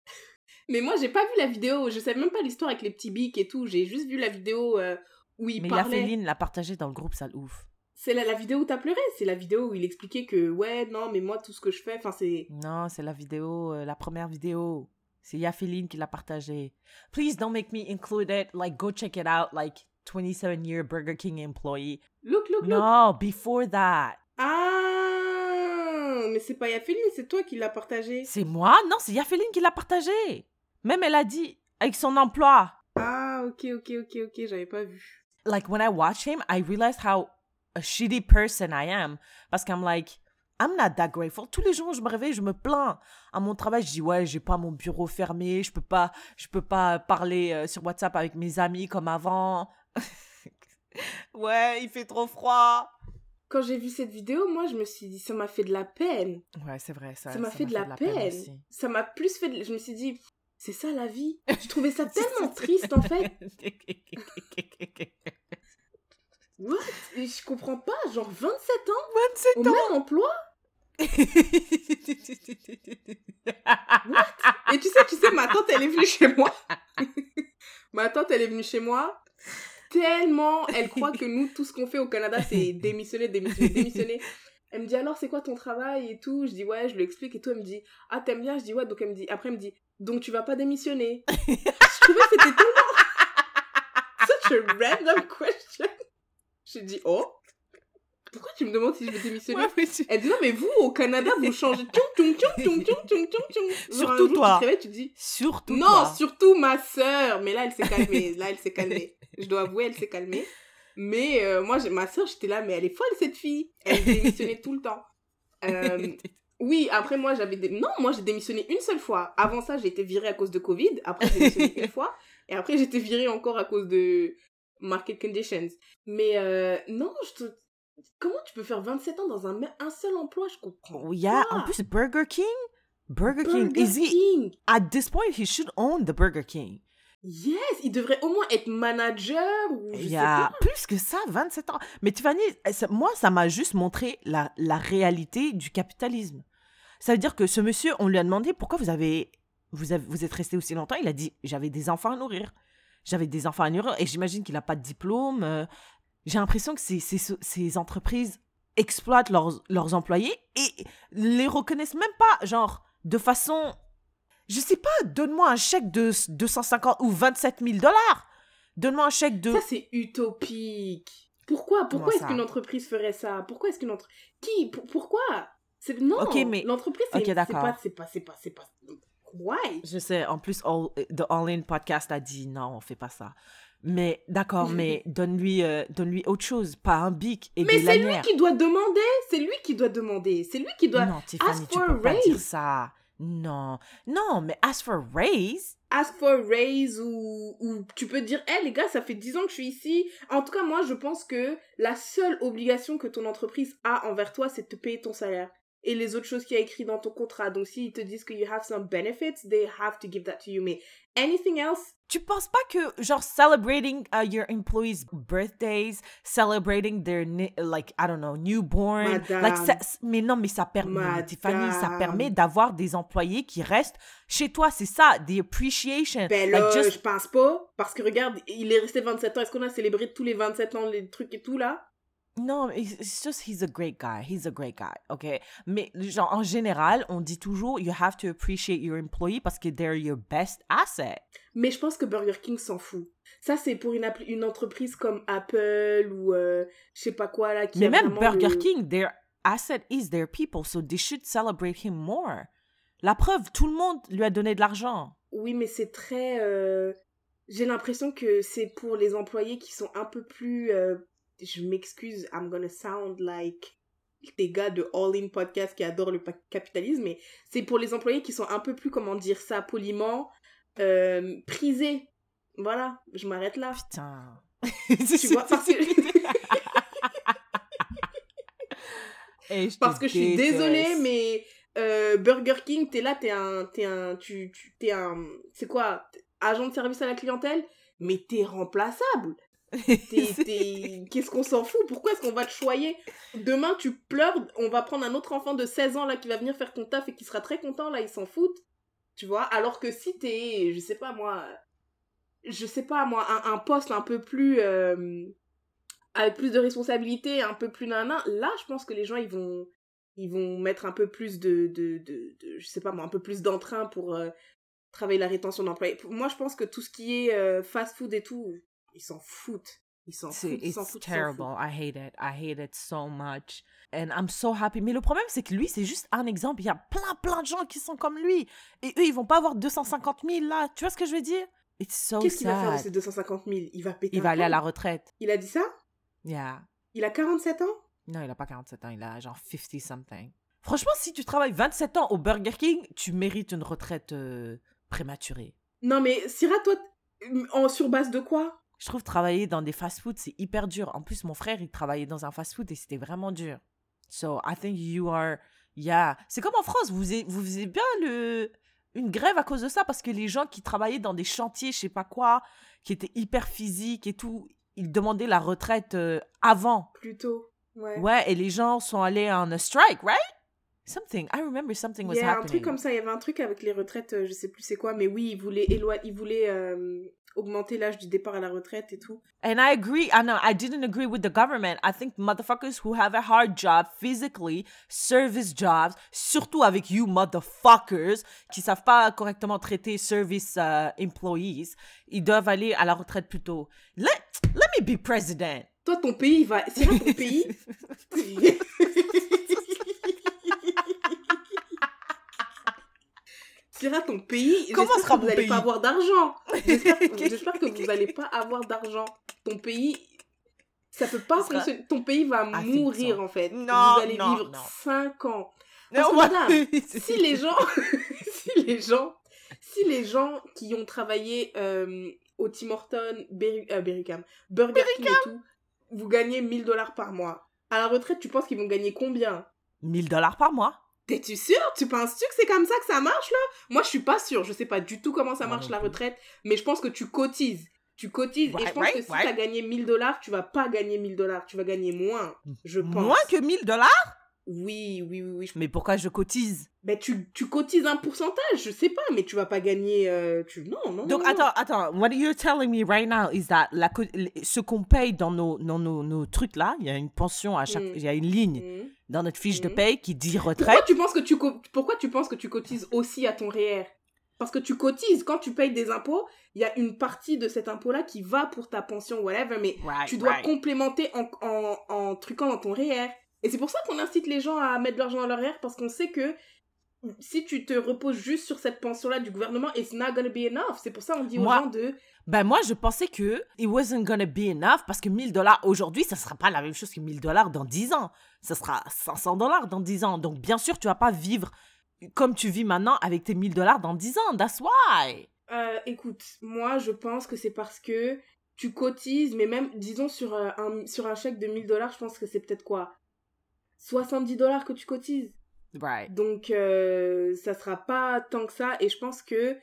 Mais moi, j'ai pas vu la vidéo. Je sais même pas l'histoire avec les petits bics et tout. J'ai juste vu la vidéo euh, où il Mais parlait. Yafeline l'a partagé dans le groupe, ça le ouf. C'est la, la vidéo où t'as pleuré. C'est la vidéo où il expliquait que, ouais, non, mais moi, tout ce que je fais, enfin, c'est. Non, c'est la vidéo, euh, la première vidéo. C'est Yafeline qui l'a partagée. Please don't make me include it. Like, go check it out. Like, 27 year Burger King employee. Look, look, look. No, before that. Ah, mais c'est pas Yafeline, c'est toi qui l'as partagé. C'est moi? Non, c'est Yafeline qui l'a partagé. Même elle a dit, avec son emploi. Ah, ok, ok, ok, ok, j'avais pas vu. Like, when I watch him, I realize how a shitty person I am. Parce qu'I'm like, I'm not that grateful. Tous les jours, je me réveille, je me plains. À mon travail, je dis, ouais, j'ai pas mon bureau fermé, je peux pas, je peux pas parler euh, sur WhatsApp avec mes amis comme avant. ouais, il fait trop froid. Quand j'ai vu cette vidéo, moi, je me suis dit, ça m'a fait de la peine. Ouais, c'est vrai, ça. Ça m'a fait, de la, peine. ça m'a plus fait. De... Je me suis dit, c'est ça la vie? Je trouvais ça tellement triste, en fait. What? Je comprends pas, genre 27 ans? 27 au ans? même emploi? What? Et tu sais, tu sais, ma tante, elle est venue chez moi. ma tante, elle est venue chez moi. Tellement, elle croit que nous, tout ce qu'on fait au Canada, c'est démissionner, démissionner, démissionner. Elle me dit alors c'est quoi ton travail et tout? Je dis ouais, je lui explique et tout. Elle me dit ah t'aimes bien? Je dis ouais. Donc elle me dit après elle me dit donc tu vas pas démissionner. je trouvais que c'était tellement such a random question. J'ai dit oh pourquoi tu me demandes si je vais démissionner Elle dit non mais vous au Canada vous changez Surtout toi. Tu, tu dis surtout non surtout ma sœur. Mais là elle s'est calmée. Là elle s'est calmée. Je dois avouer elle s'est calmée. Mais euh, moi, ma soeur, j'étais là, mais elle est folle, cette fille. Elle démissionnait tout le temps. Euh, oui, après, moi, j'avais... Des... Non, moi, j'ai démissionné une seule fois. Avant ça, j'ai été virée à cause de Covid. Après, j'ai démissionné une fois. Et après, j'ai été virée encore à cause de market conditions. Mais euh, non, je te... Comment tu peux faire 27 ans dans un, un seul emploi? Je comprends. Il y a en plus Burger King? Burger, King. Is he, At this point, he should own the Burger King. Yes, il devrait au moins être manager ou Il y a plus que ça, 27 ans. Mais Tiffany, moi, ça m'a juste montré la, la réalité du capitalisme. Ça veut dire que ce monsieur, on lui a demandé pourquoi vous avez, vous, avez, vous êtes resté aussi longtemps. Il a dit j'avais des enfants à nourrir. J'avais des enfants à nourrir et j'imagine qu'il n'a pas de diplôme. Euh. J'ai l'impression que ces, ces, ces, entreprises exploitent leurs, leurs employés et les reconnaissent même pas, genre, de façon je sais pas, donne-moi un chèque de 250 ou 27 000 dollars. Donne-moi un chèque de... Ça, c'est utopique. Pourquoi Pourquoi est-ce qu'une entreprise ferait ça? Pourquoi est-ce qu'une entreprise... Qui Pourquoi? Non, mais... l'entreprise, c'est, c'est pas... C'est pas... C'est pas... C'est pas... Why? Je sais, en plus, all, The All In Podcast a dit non, on fait pas ça. Mais d'accord, mais donne-lui euh, donne-lui autre chose, pas un bic et mais c'est lui qui doit demander, c'est lui qui doit demander, c'est lui qui doit Non, Tiffany, tu peux pas dire ça. Non, non, mais ask for a raise? Ask for a raise ou, ou tu peux dire, hé les gars, ça fait 10 ans que je suis ici. En tout cas, moi, je pense que la seule obligation que ton entreprise a envers toi, c'est de te payer ton salaire et les autres choses qu'il y a écrit dans ton contrat. Donc, s'ils te disent que you have some benefits, they have to give that to you. Mais anything else, tu penses pas que genre celebrating uh, your employees birthdays celebrating their like i don't know newborn like mais non mais ça permet Tiffany ça permet d'avoir des employés qui restent chez toi c'est ça the appreciation. Ben là, je pense pas parce que regarde il est resté 27 ans est-ce qu'on a célébré tous les 27 ans les trucs et tout là? Non, it's just he's a great guy. He's a great guy, ok? Mais genre, en général, on dit toujours you have to appreciate your employee parce que they're your best asset. Mais je pense que Burger King s'en fout. Ça, c'est pour une, une entreprise comme Apple ou euh, je sais pas quoi là. Qui Mais même Burger King, their asset is their people, so they should celebrate him more. La preuve, tout le monde lui a donné de l'argent. Oui, mais c'est très. Euh, j'ai l'impression que c'est pour les employés qui sont un peu plus euh, je m'excuse, I'm gonna sound like des gars de All In Podcast qui adorent le capitalisme, mais c'est pour les employés qui sont un peu plus, comment dire ça poliment, euh, prisés. Voilà, je m'arrête là. Putain. tu vois, parce que... parce que je suis désolée, mais euh, Burger King, t'es là, t'es un, t'es un, tu, tu, t'es un, c'est quoi, agent de service à la clientèle, mais t'es remplaçable. Qu'est-ce qu'on s'en fout? Pourquoi est-ce qu'on va te choyer? Demain, tu pleures, on va prendre un autre enfant de 16 ans là qui va venir faire ton taf et qui sera très content, là, il s'en foutent. Tu vois? Alors que si t'es, je sais pas moi, je sais pas moi, un, poste un peu plus. Euh, avec plus de responsabilité, un peu plus nana, là, je pense que les gens, ils vont. Ils vont mettre un peu plus de, de, de, je sais pas moi, un peu plus d'entrain pour euh, travailler la rétention d'employés. Moi, je pense que tout ce qui est euh, fast-food et tout, ils s'en foutent. Ils s'en foutent. Ils It's terrible. I hate it. I hate it so much. And I'm so happy. Mais le problème, c'est que lui, c'est juste un exemple. Il y a plein, plein de gens qui sont comme lui. Et eux, ils vont pas avoir 250 000 là. Tu vois ce que je veux dire? It's so Qu'est-ce qu'il va faire de ces 250 000? Il va péter Il va aller à la retraite. Il a dit ça? Yeah. Il a 47 ans? Non, il a pas 47 ans. Il a genre 50 something. Franchement, si tu travailles 27 ans au Burger King, tu mérites une retraite euh, prématurée. Non, mais Syrah, toi, en sur base de quoi? Je trouve travailler dans des fast-foods, c'est hyper dur. En plus, mon frère, il travaillait dans un fast-food et c'était vraiment dur. So, I think you are... Yeah. C'est comme en France, vous faisiez, vous faisiez bien le, une grève à cause de ça parce que les gens qui travaillaient dans des chantiers, je sais pas quoi, qui étaient hyper physiques et tout, ils demandaient la retraite euh, avant. Plus tôt, ouais. Ouais, et les gens sont allés en strike, right? Something. I remember something was un truc comme ça, il y avait un truc avec les retraites, euh, je sais plus c'est quoi, mais oui, ils voulaient, éloi- ils voulaient euh, augmenter l'âge du départ à la retraite et tout. And I agree. I know I didn't agree with the government. I think motherfuckers who have a hard job physically, service jobs, surtout avec you motherfuckers qui savent pas correctement traiter service uh, employees, ils doivent aller à la retraite plus tôt. Let, let me be president. Toi, ton pays, va. C'est ton pays? Sierra, ton pays, Comment sera que vous n'allez pas avoir d'argent. J'espère que vous n'allez pas avoir d'argent. Ton pays, ça peut pas sera- fonctionner. Ton pays va think mourir en fait. Non, vous allez non, vivre non. 5 ans. Parce que madame, si les gens, si les gens, si les gens qui ont travaillé euh, au Tim Horton, Berry, euh, Burger King et tout, vous gagnez 1000 dollars par mois. À la retraite, tu penses qu'ils vont gagner combien? 1000 dollars par mois? T'es-tu sûr Tu penses-tu que c'est comme ça que ça marche là? Moi, je suis pas sûre. Je sais pas du tout comment ça marche la retraite, mais je pense que tu cotises. Tu cotises et je pense ouais, que si ouais. t'as gagné 1000 dollars, tu vas pas gagner 1000 dollars, tu vas gagner moins, je pense. Moins que 1000 dollars? Oui, oui, oui, oui. Mais pourquoi je cotise? Ben, tu, tu cotises un pourcentage, je sais pas, mais tu vas pas gagner. euh, tu... Non, non. Donc, non, non. attends, attends. What you're telling me right now is that la, ce qu'on paye dans nos, dans nos, nos trucs là, il y a une pension à chaque. Mm. Il y a une ligne Mhm. dans notre fiche de Mm. paye qui dit Pourquoi retraite. tu penses que tu pourquoi tu penses que tu cotises aussi à ton REER Parce que tu cotises quand tu payes des impôts, il y a une partie de cet impôt là qui va pour ta pension whatever, mais Right, tu dois right. complémenter en, en, en truquant dans ton REER. Et c'est pour ça qu'on incite les gens à mettre de l'argent dans leur REER parce qu'on sait que si tu te reposes juste sur cette pension-là du gouvernement, it's not gonna be enough. C'est pour ça qu'on dit aux Moi- gens de... Ben moi, je pensais que it wasn't gonna be enough parce que 1000 dollars aujourd'hui, ça sera pas la même chose que 1000 dollars dans 10 ans. Ça sera 500 dollars dans 10 ans. Donc, bien sûr, tu vas pas vivre comme tu vis maintenant avec tes 1000 dollars dans 10 ans. That's why. Euh, écoute, moi je pense que c'est parce que tu cotises, mais même, disons, sur, euh, un, sur un chèque de 1000 dollars, je pense que c'est peut-être quoi? 70 dollars que tu cotises. Right. Donc, euh, ça sera pas tant que ça. Et je pense que.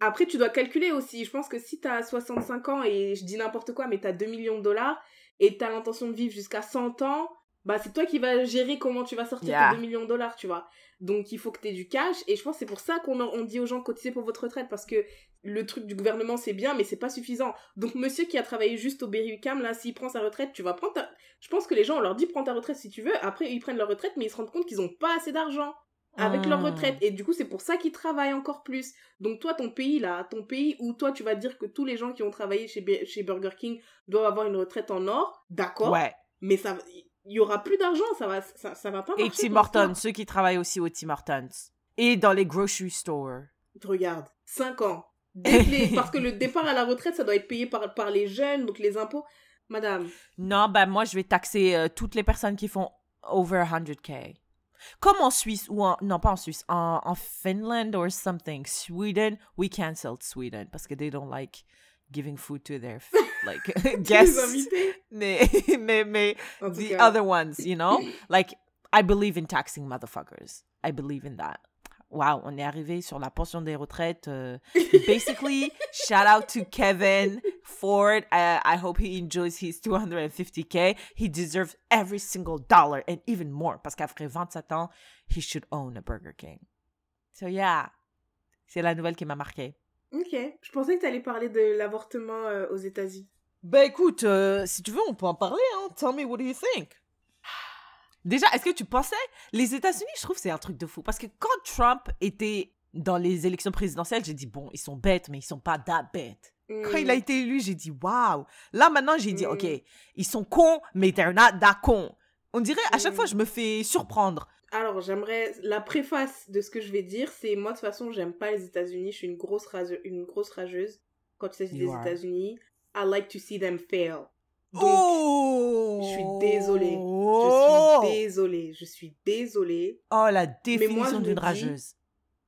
Après, tu dois calculer aussi. Je pense que si t'as 65 ans et je dis n'importe quoi, mais t'as 2 millions de dollars et t'as l'intention de vivre jusqu'à 100 ans, bah c'est toi qui vas gérer comment tu vas sortir Yeah. tes 2 millions de dollars, tu vois. Donc, il faut que t'aies du cash. Et je pense que c'est pour ça qu'on on dit aux gens cotiser pour votre retraite parce que le truc du gouvernement, c'est bien, mais c'est pas suffisant. Donc, monsieur qui a travaillé juste au Berry-UQAM, là, s'il prend sa retraite, tu vas prendre ta... Je pense que les gens, on leur dit prends ta retraite si tu veux. Après, ils prennent leur retraite, mais ils se rendent compte qu'ils ont pas assez d'argent avec leur Hmm. retraite. Et du coup, c'est pour ça qu'ils travaillent encore plus. Donc, toi, ton pays, là, ton pays où toi, tu vas dire que tous les gens qui ont travaillé chez, B- chez Burger King doivent avoir une retraite en or, d'accord. Ouais. Mais ça, il y aura plus d'argent, ça va, ça, ça va pas Et marcher. Tim comme Hortons, ceux qui travaillent aussi au Tim Hortons. Et dans les grocery stores. Regarde, 5 ans. Parce que le départ à la retraite, ça doit être payé par, par les jeunes, donc les impôts. Madame, Non, ben moi, je vais taxer euh, toutes les personnes qui font over 100K. Comme en Suisse, ou en... Non, pas en Suisse. En, en Finland or something. Sweden, we cancelled Sweden parce que they don't like giving food to their like guests. mais, mais, mais the cas. other ones, you know? Like, I believe in taxing motherfuckers. I believe in that. Wow, on est arrivé sur la pension des retraites. euh, basically, shout out to Kevin Ford. Uh, I hope he enjoys his 250k. He deserves every single dollar and even more parce qu'après 27 ans, he should own a Burger King. So yeah, c'est la nouvelle qui m'a marqué. Ok. Je pensais que tu allais parler de l'avortement euh, aux États-Unis. Ben écoute, euh, si tu veux, on peut en parler. Hein. Tell me what do you think. Déjà, est-ce que tu pensais? Les États-Unis Je trouve c'est un truc de fou parce que quand Trump était dans les élections présidentielles, j'ai dit bon, ils sont bêtes, mais ils sont pas that bêtes. Quand il a été élu, j'ai dit waouh. Là maintenant, j'ai dit Mm. ok, ils sont cons, mais they're not that cons. On dirait à chaque Mm. fois, je me fais surprendre. Alors, j'aimerais. La préface de ce que je vais dire, c'est moi, de toute façon, j'aime pas les États-Unis. Je suis une grosse, rase- une grosse rageuse quand il s'agit des. États-Unis. I like to see them fail. Donc, oh, je suis désolée. Oh, je suis désolée. Je suis désolée. oh la définition d'une dis- rageuse.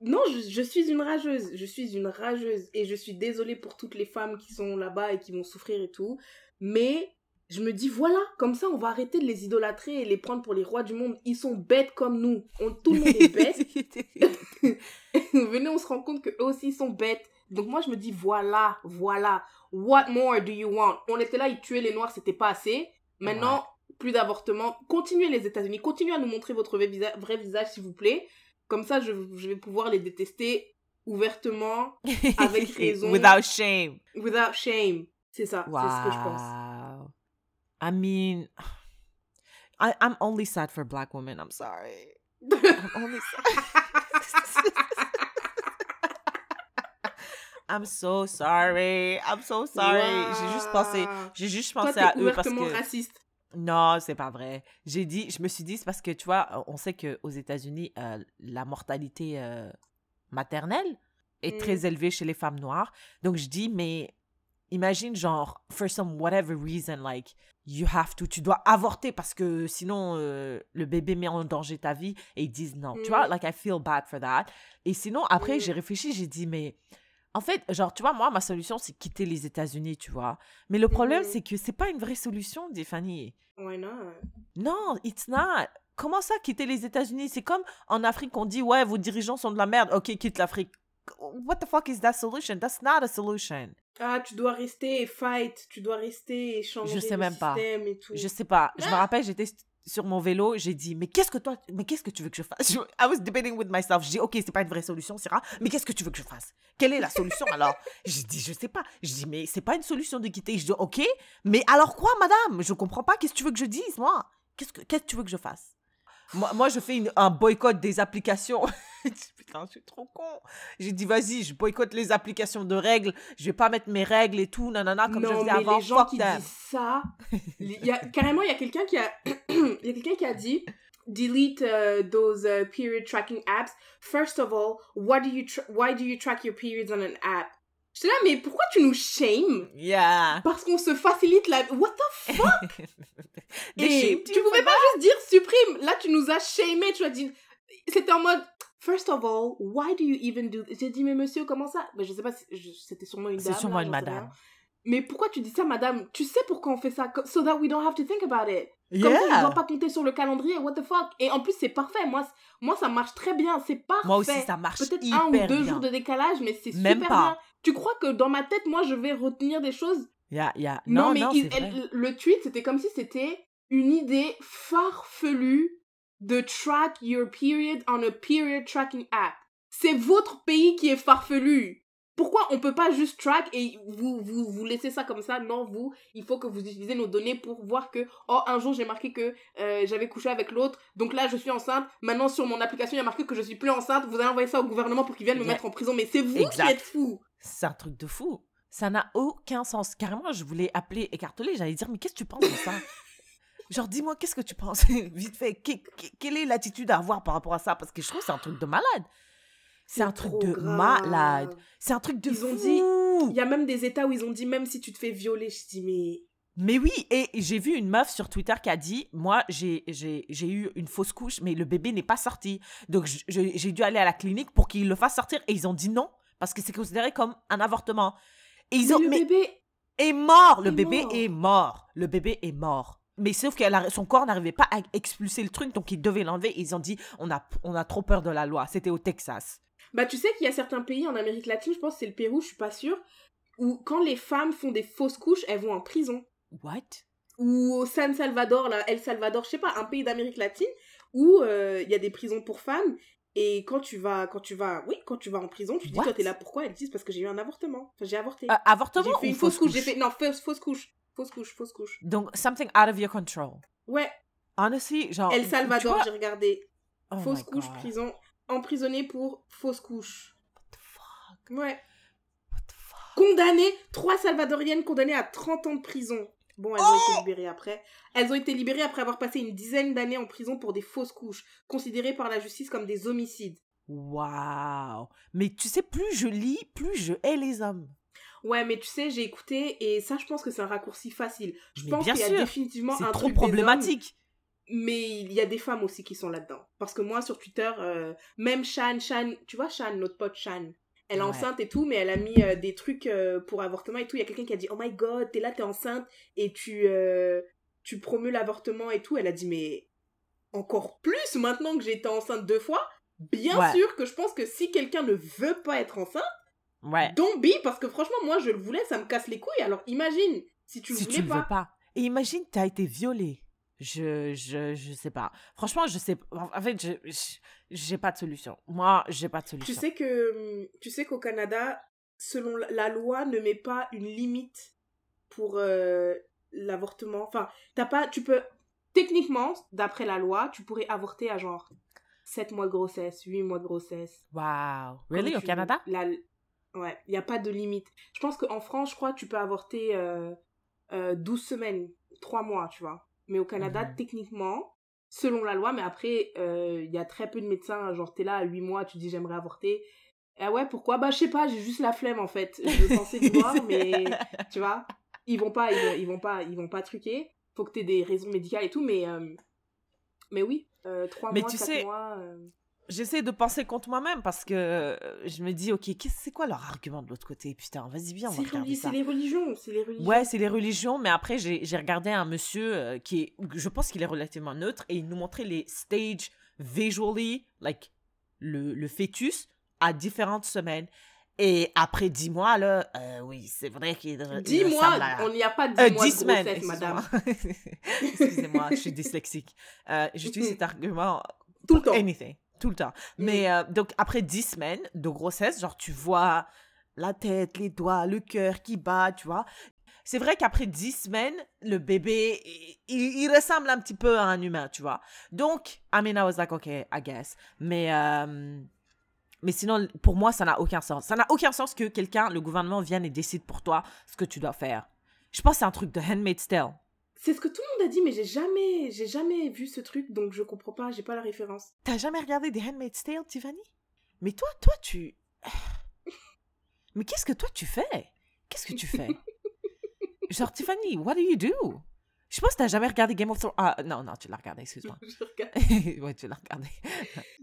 Non, je, je suis une rageuse. Je suis une rageuse. Et je suis désolée pour toutes les femmes qui sont là-bas et qui vont souffrir et tout. Mais je me dis, voilà, comme ça, on va arrêter de les idolâtrer et les prendre pour les rois du monde. Ils sont bêtes comme nous. On, tout le monde est bête. Venez, on se rend compte qu'eux aussi sont bêtes. Donc moi, je me dis, voilà, voilà. What more do you want? On était là, ils tuaient les noirs, c'était pas assez. Maintenant, plus d'avortements. Continuez les États-Unis, continuez à nous montrer votre vrai, visa- vrai visage, s'il vous plaît. Comme ça, je, je vais pouvoir les détester ouvertement, avec raison. Without shame. without shame. C'est ça, c'est ce que je pense. I mean, I, I'm only sad for black women. I'm sorry. I'm only sad. I'm so sorry. I'm so sorry. J'ai juste pensé, j'ai juste pensé à eux parce que raciste. non, c'est pas vrai. J'ai dit, je me suis dit, c'est parce que tu vois, on sait que aux États-Unis, euh, la mortalité euh, maternelle est Mm. très élevée chez les femmes noires. Donc je dis, mais imagine genre, for some whatever reason, like you have to, tu dois avorter parce que sinon euh, le bébé met en danger ta vie et ils disent non. Tu vois, Mm. like I feel bad for that. Et sinon après Mm. j'ai réfléchi, j'ai dit mais en fait, genre, tu vois, moi, ma solution, c'est quitter les États-Unis, tu vois. Mais le problème, Mhm. c'est que c'est pas une vraie solution, Tiffany. Why not? Non, it's not. Comment ça, quitter les États-Unis? C'est comme en Afrique, on dit, ouais, vos dirigeants sont de la merde. Ok, quitte l'Afrique. What the fuck is that solution? That's not a solution. Ah, tu dois rester et fight, tu dois rester et changer Je sais le même pas. système et tout. Je sais pas. Je me rappelle, j'étais sur mon vélo, j'ai dit, mais qu'est-ce que toi, mais qu'est-ce que tu veux que je fasse? Je- I was debating with myself. J'ai dit, ok, c'est pas une vraie solution, Sarah, mais qu'est-ce que tu veux que je fasse? Quelle est la solution alors? J'ai dit, je sais pas. Je dis, mais c'est pas une solution de quitter. Je dis, ok, mais alors quoi, madame? Je comprends pas. Qu'est-ce que tu veux que je dise, moi? Qu'est-ce que, qu'est-ce que tu veux que je fasse? Moi, moi je fais une- un boycott des applications. Je dis, Putain, je suis trop con. J'ai dit, vas-y, je boycotte les applications de règles. Je vais pas mettre mes règles et tout, nanana, comme je non, faisais mais avant. les gens qui them. disent ça, y a, carrément, il y a quelqu'un qui a, il y a quelqu'un qui a dit, delete uh, those uh, period tracking apps. First of all, why do you why do you track your periods on an app? J'étais là, mais pourquoi tu nous shame? Yeah. Parce qu'on se facilite la... What the fuck? Et tu pouvais for pas juste dire supprime. Là, tu nous as shamé. Tu as dit. C'était en mode. First of all, why do you even do this? J'ai dit, mais monsieur, comment ça? Mais je sais pas, si- c'était sûrement une C'est dame. sûrement là, une madame. Mais pourquoi tu dis ça, madame? Tu sais pourquoi on fait ça? So that we don't have to think about it. Comme ça, je Yeah. dois pas compter sur le calendrier. What the fuck? Et en plus, c'est parfait. Moi, moi, ça marche très bien. C'est parfait. Moi aussi, ça marche Peut-être un ou deux bien. jours de décalage, mais c'est super pas. bien. Tu crois que dans ma tête, moi, je vais retenir des choses? Yeah, yeah. non, Non, mais non, il- c'est vrai. elle- le tweet, c'était comme si c'était une idée farfelue de track your period on a period tracking app. C'est votre pays qui est farfelu. Pourquoi on peut pas juste track et vous, vous, vous laissez ça comme ça? Non, vous, il faut que vous utilisez nos données pour voir que, oh, un jour j'ai marqué que euh, j'avais couché avec l'autre, donc là je suis enceinte. Maintenant sur mon application il y a marqué que je suis plus enceinte. Vous allez envoyer ça au gouvernement pour qu'ils viennent me mettre en prison. Mais c'est vous Exact. qui êtes fous. C'est un truc de fou. Ça n'a aucun sens. Carrément, je voulais appeler écarteler. J'allais dire, mais qu'est-ce que tu penses de ça? Genre, dis-moi, qu'est-ce que tu penses? Vite fait, que- que- quelle est l'attitude à avoir par rapport à ça? Parce que je trouve que c'est un truc de malade. C'est un truc de grave. malade. C'est un truc de Ils fou. ont dit- Il y a même des États où ils ont dit même si tu te fais violer, je dis mais Mais oui, et j'ai vu une meuf sur Twitter qui a dit Moi, j'ai eu une fausse couche, mais le bébé n'est pas sorti. Donc, j'ai dû aller à la clinique pour qu'ils le fassent sortir. Et ils ont dit non, parce que c'est considéré comme un avortement. Et ils mais ont. le mais bébé est mort. Le est bébé mort. est mort. Le bébé est mort. Mais sauf que son corps n'arrivait pas à expulser le truc, donc ils devaient l'enlever. Ils ont dit on a, on a trop peur de la loi. C'était au Texas. Bah tu sais qu'il y a certains pays en Amérique latine, je pense que c'est le Pérou, je suis pas sûre, où quand les femmes font des fausses couches, elles vont en prison. What? Ou au San Salvador, là, El Salvador, je sais pas, un pays d'Amérique latine où euh, il y a des prisons pour femmes et quand tu vas quand tu vas oui, quand tu vas en prison, tu dis What? toi t'es là pourquoi? Elles disent parce que j'ai eu un avortement. Enfin, j'ai avorté. Euh, Avortement j'ai fait ou une fausse couche, j'ai fait non, fausse, fausse couche. Fausse couche, fausse couche. Donc, something out of your control. Ouais, Honestly, genre. El Salvador, vois- j'ai regardé. Oh fausse couche, God. prison, emprisonné pour fausse couche. What the fuck? Ouais. What the fuck? Condamnées, trois Salvadoriennes condamnées à 30 ans de prison. Bon, elles ont Oh été libérées après. Elles ont été libérées après avoir passé une dizaine d'années en prison pour des fausses couches, considérées par la justice comme des homicides. Waouh. Mais tu sais, plus je lis, plus je hais les hommes. Ouais, mais tu sais, j'ai écouté et ça, je pense que c'est un raccourci facile. Je Mais pense bien qu'il y a sûr, définitivement C'est un trop truc problématique. mais il y a des femmes aussi qui sont là-dedans. Parce que moi, sur Twitter, euh, même Shan, Shan, tu vois Shan, notre pote Shan, elle est Ouais. enceinte et tout, mais elle a mis euh, des trucs euh, pour avortement et tout. Il y a quelqu'un qui a dit, oh my god, t'es là, t'es enceinte et tu, tu promeus l'avortement et tout. Elle a dit, mais encore plus maintenant que j'ai été enceinte deux fois. Bien Ouais. sûr que je pense que si quelqu'un ne veut pas être enceinte, Ouais. don't be, parce que franchement, moi, je le voulais, ça me casse les couilles. Alors imagine, si tu le si voulais tu le pas. veux pas. Et imagine, t'as été violée. Je, je, je sais pas. Franchement, je sais En fait, je, j'ai pas de solution. Moi, j'ai pas de solution. Tu sais que, tu sais qu'au Canada, selon la loi, ne met pas une limite pour euh, l'avortement. Enfin, t'as pas, tu peux, techniquement, d'après la loi, tu pourrais avorter à genre 7 mois de grossesse, 8 mois de grossesse. Wow. Really? Au Canada? La... Ouais, il n'y a pas de limite. Je pense qu'en France, je crois, tu peux avorter euh, euh, 12 semaines, 3 mois, tu vois. Mais au Canada, mhm. techniquement, selon la loi, mais après, il euh, y a très peu de médecins, genre t'es là à 8 mois, tu dis j'aimerais avorter. Ah ouais, pourquoi? Bah je sais pas, j'ai juste la flemme en fait. Je pensais voir, mais tu vois, ils vont pas, ils vont, pas, ils vont pas truquer. Faut que t'aies des raisons médicales et tout, mais euh, mais oui, euh, 3 mais mois, tu 4 sais, mois. Euh. J'essaie de penser contre moi-même parce que je me dis, ok, c'est quoi leur argument de l'autre côté? Putain, vas-y, viens, on va regarder ça. C'est les religions, c'est les religions. Ouais, c'est les religions, mais après, j'ai regardé un monsieur euh, qui est, je pense qu'il est relativement neutre, et il nous montrait les stages visually, like, le, le fœtus, à différentes semaines. Et après dix mois, là, euh, oui, c'est vrai qu'il Dix mois, on n'y a pas dix euh, mois 10 de grossesse, madame. Excusez-moi, je suis dyslexique. J'utilise cet argument tout le temps. Anything tout le temps. Mm. Mais euh, donc, après dix semaines de grossesse, genre, tu vois la tête, les doigts, le cœur qui bat, tu vois. C'est vrai qu'après dix semaines, le bébé, il, ressemble un petit peu à un humain, tu vois. Donc, I mean, I was like, OK, I guess. Mais, euh, mais sinon, pour moi, ça n'a aucun sens. Ça n'a aucun sens que quelqu'un, le gouvernement, vienne et décide pour toi ce que tu dois faire. Je pense que c'est un truc de Handmaid's Tale. C'est ce que tout le monde a dit, mais j'ai jamais, j'ai jamais vu ce truc, donc je comprends pas, j'ai pas la référence. T'as jamais regardé des Handmaid's Tale, Tiffany? Mais toi, toi, tu... mais qu'est-ce que toi tu fais? Qu'est-ce que tu fais? Genre, Tiffany, what do you do? Je pense que t'as jamais regardé Game of Thrones. Ah, non, non, tu l'as regardé, excuse-moi. ouais, tu l'as regardé.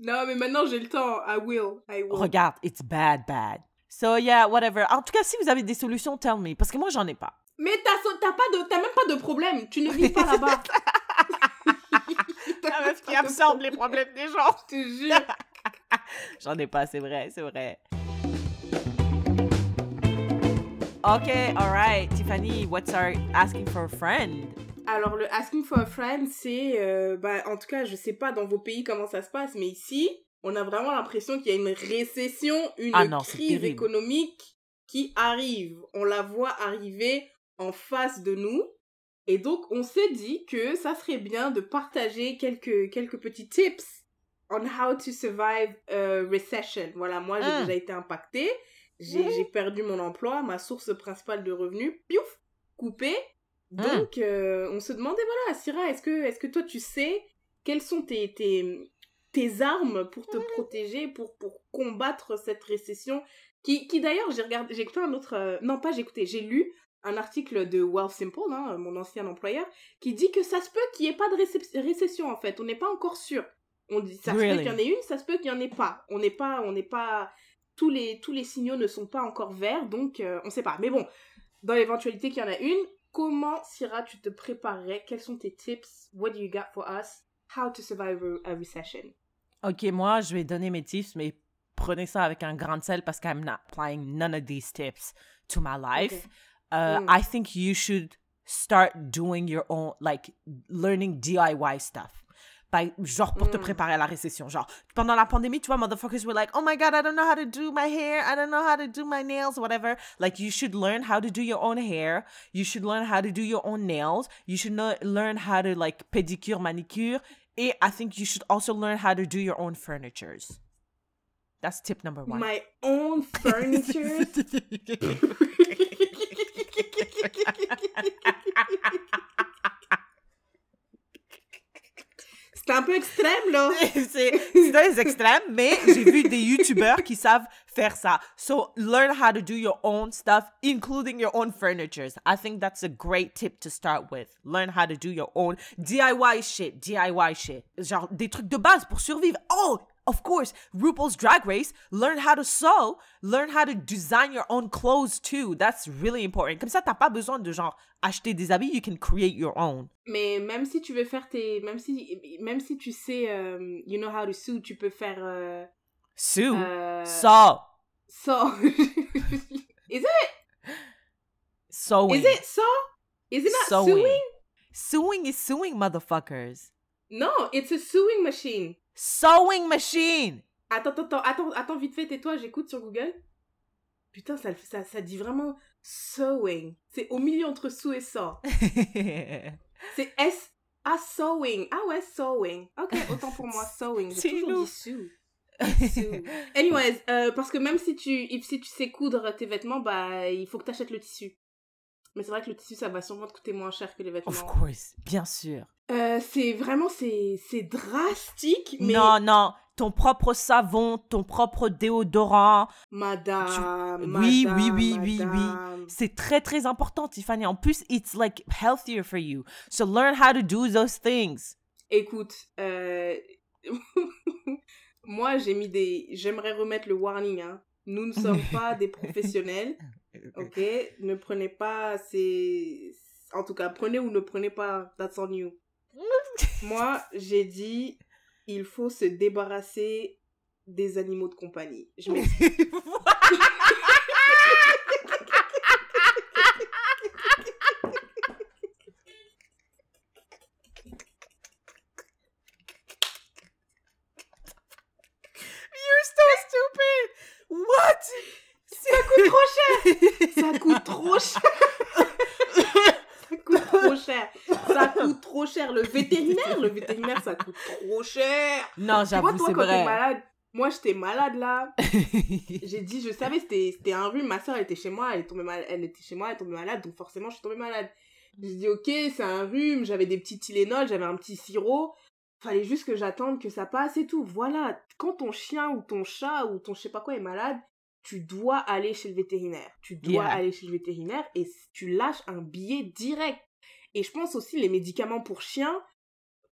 non, mais maintenant j'ai le temps. I will. I will. Regarde, it's bad, bad. So, yeah, whatever. En tout cas, si vous avez des solutions, tell me. Parce que moi, j'en ai pas. Mais t'as pas de, même pas de problème. Tu ne vis pas là-bas. La meuf qui absorbe les problèmes des gens. Je te jure. J'en ai pas, c'est vrai, c'est vrai. Ok, alright. Tiffany, what's our asking for a friend? Alors, le asking for a friend, c'est. Euh, bah, en tout cas, je sais pas dans vos pays comment ça se passe, mais ici, on a vraiment l'impression qu'il y a une récession, une ah crise économique qui arrive. On la voit arriver en face de nous. Et donc, on s'est dit que ça serait bien de partager quelques, quelques petits tips on how to survive a recession. Voilà, moi, j'ai ah. déjà été impactée. J'ai perdu mon emploi, ma source principale de revenus, piouf, coupée. Ah. Donc, euh, on se demandait, voilà, Syrah, est-ce que, est que toi, tu sais quelles sont tes, tes, tes armes pour te protéger, pour, pour combattre cette récession qui, qui d'ailleurs, j'ai regardé, j'ai écouté un autre, euh, non pas j'ai écouté, j'ai lu un article de Wealth Simple, hein, mon ancien employeur, qui dit que ça se peut qu'il n'y ait pas de récession en fait. On n'est pas encore sûr. On dit ça se peut qu'il y en ait une, ça se peut qu'il n'y en ait pas. On n'est pas, on n'est pas, tous les tous les signaux ne sont pas encore verts, donc euh, on ne sait pas. Mais bon, dans l'éventualité qu'il y en a une, comment Syrah tu te préparerais? Quels sont tes tips? What do you got for us? How to survive a recession? Ok, moi je vais donner mes tips, mais prenez ça avec un grand sel parce que I'm not applying none of these tips to my life. Uh, mm. I think you should start doing your own, like learning DIY stuff. By, genre pour mm. te préparer à la récession. Genre, pendant la pandémie, tu vois, motherfuckers were like, oh my god, I don't know how to do my hair, I don't know how to do my nails, whatever. Like, you should learn how to do your own hair, you should learn how to do your own nails, you should know, learn how to, like, pedicure, manicure, and I think you should also learn how to do your own furnitures. That's tip number one. My own furniture? C'est un peu extrême, là. c'est des extrêmes, mais j'ai vu des YouTubers qui savent faire ça. So, learn how to do your own stuff, including your own furnitures. I think that's a great tip to start with. Learn how to do your own DIY shit, DIY shit. Genre, des trucs de base pour survivre. Oh, of course, RuPaul's Drag Race, learn how to sew, learn how to design your own clothes too. That's really important. Comme ça, t'as pas besoin de genre acheter des habits, you can create your own. Mais même si tu veux faire tes, même si, même si tu sais, um, you know how to sew, tu peux faire. Uh, sew. Uh, sew. Sew. Is it? Sewing. Is it sew? Is it not sewing? sewing? Sewing is suing, motherfuckers. Non, it's a sewing machine. Sewing machine. Attends, attends, attends, attends, vite fait, tais-toi, j'écoute sur Google. Putain, ça, ça, ça dit vraiment sewing. C'est au milieu entre sous et saw. C'est S. Ah, sewing. Ah ouais, sewing. Ok, autant pour moi, sewing. J'ai toujours dit. Sue. Anyways, euh, parce que même si tu, si tu sais coudre tes vêtements, bah, il faut que tu achètes le tissu. Mais c'est vrai que le tissu, ça va sûrement te coûter moins cher que les vêtements. of course, bien sûr. Euh, c'est vraiment, c'est, c'est drastique, mais Non, non, ton propre savon, ton propre déodorant, madame, Oui, madame, oui, oui, oui, oui. c'est très très important, Tiffany. En plus, it's like healthier for you. So learn how to do those things. Écoute, euh, moi j'ai mis des. J'aimerais remettre le warning. Hein. Nous ne sommes pas des professionnels, ok? Ne prenez pas ces. En tout cas, prenez ou ne prenez pas. That's on you. Moi, j'ai dit, il faut se débarrasser des animaux de compagnie. Je m'explique. You're so stupid. What? Ça coûte trop cher. Ça coûte trop cher. ça coûte trop cher. Ça coûte trop cher. Le vétérinaire, le vétérinaire, ça coûte trop cher. Non, j'avoue, c'est t'es vrai. malade, moi, j'étais malade là. J'ai dit, je savais, c'était c'était un rhume. Ma soeur, elle était chez moi, elle, est tombée mal... elle était chez moi, elle est tombée malade, donc forcément, je suis tombée malade. J'ai dit, ok, c'est un rhume, j'avais des petits Tylenol, j'avais un petit sirop. Fallait juste que j'attende que ça passe et tout. Voilà, quand ton chien ou ton chat ou ton je sais pas quoi est malade, tu dois aller chez le vétérinaire. Tu dois Yeah. aller chez le vétérinaire et tu lâches un billet direct. Et je pense aussi les médicaments pour chiens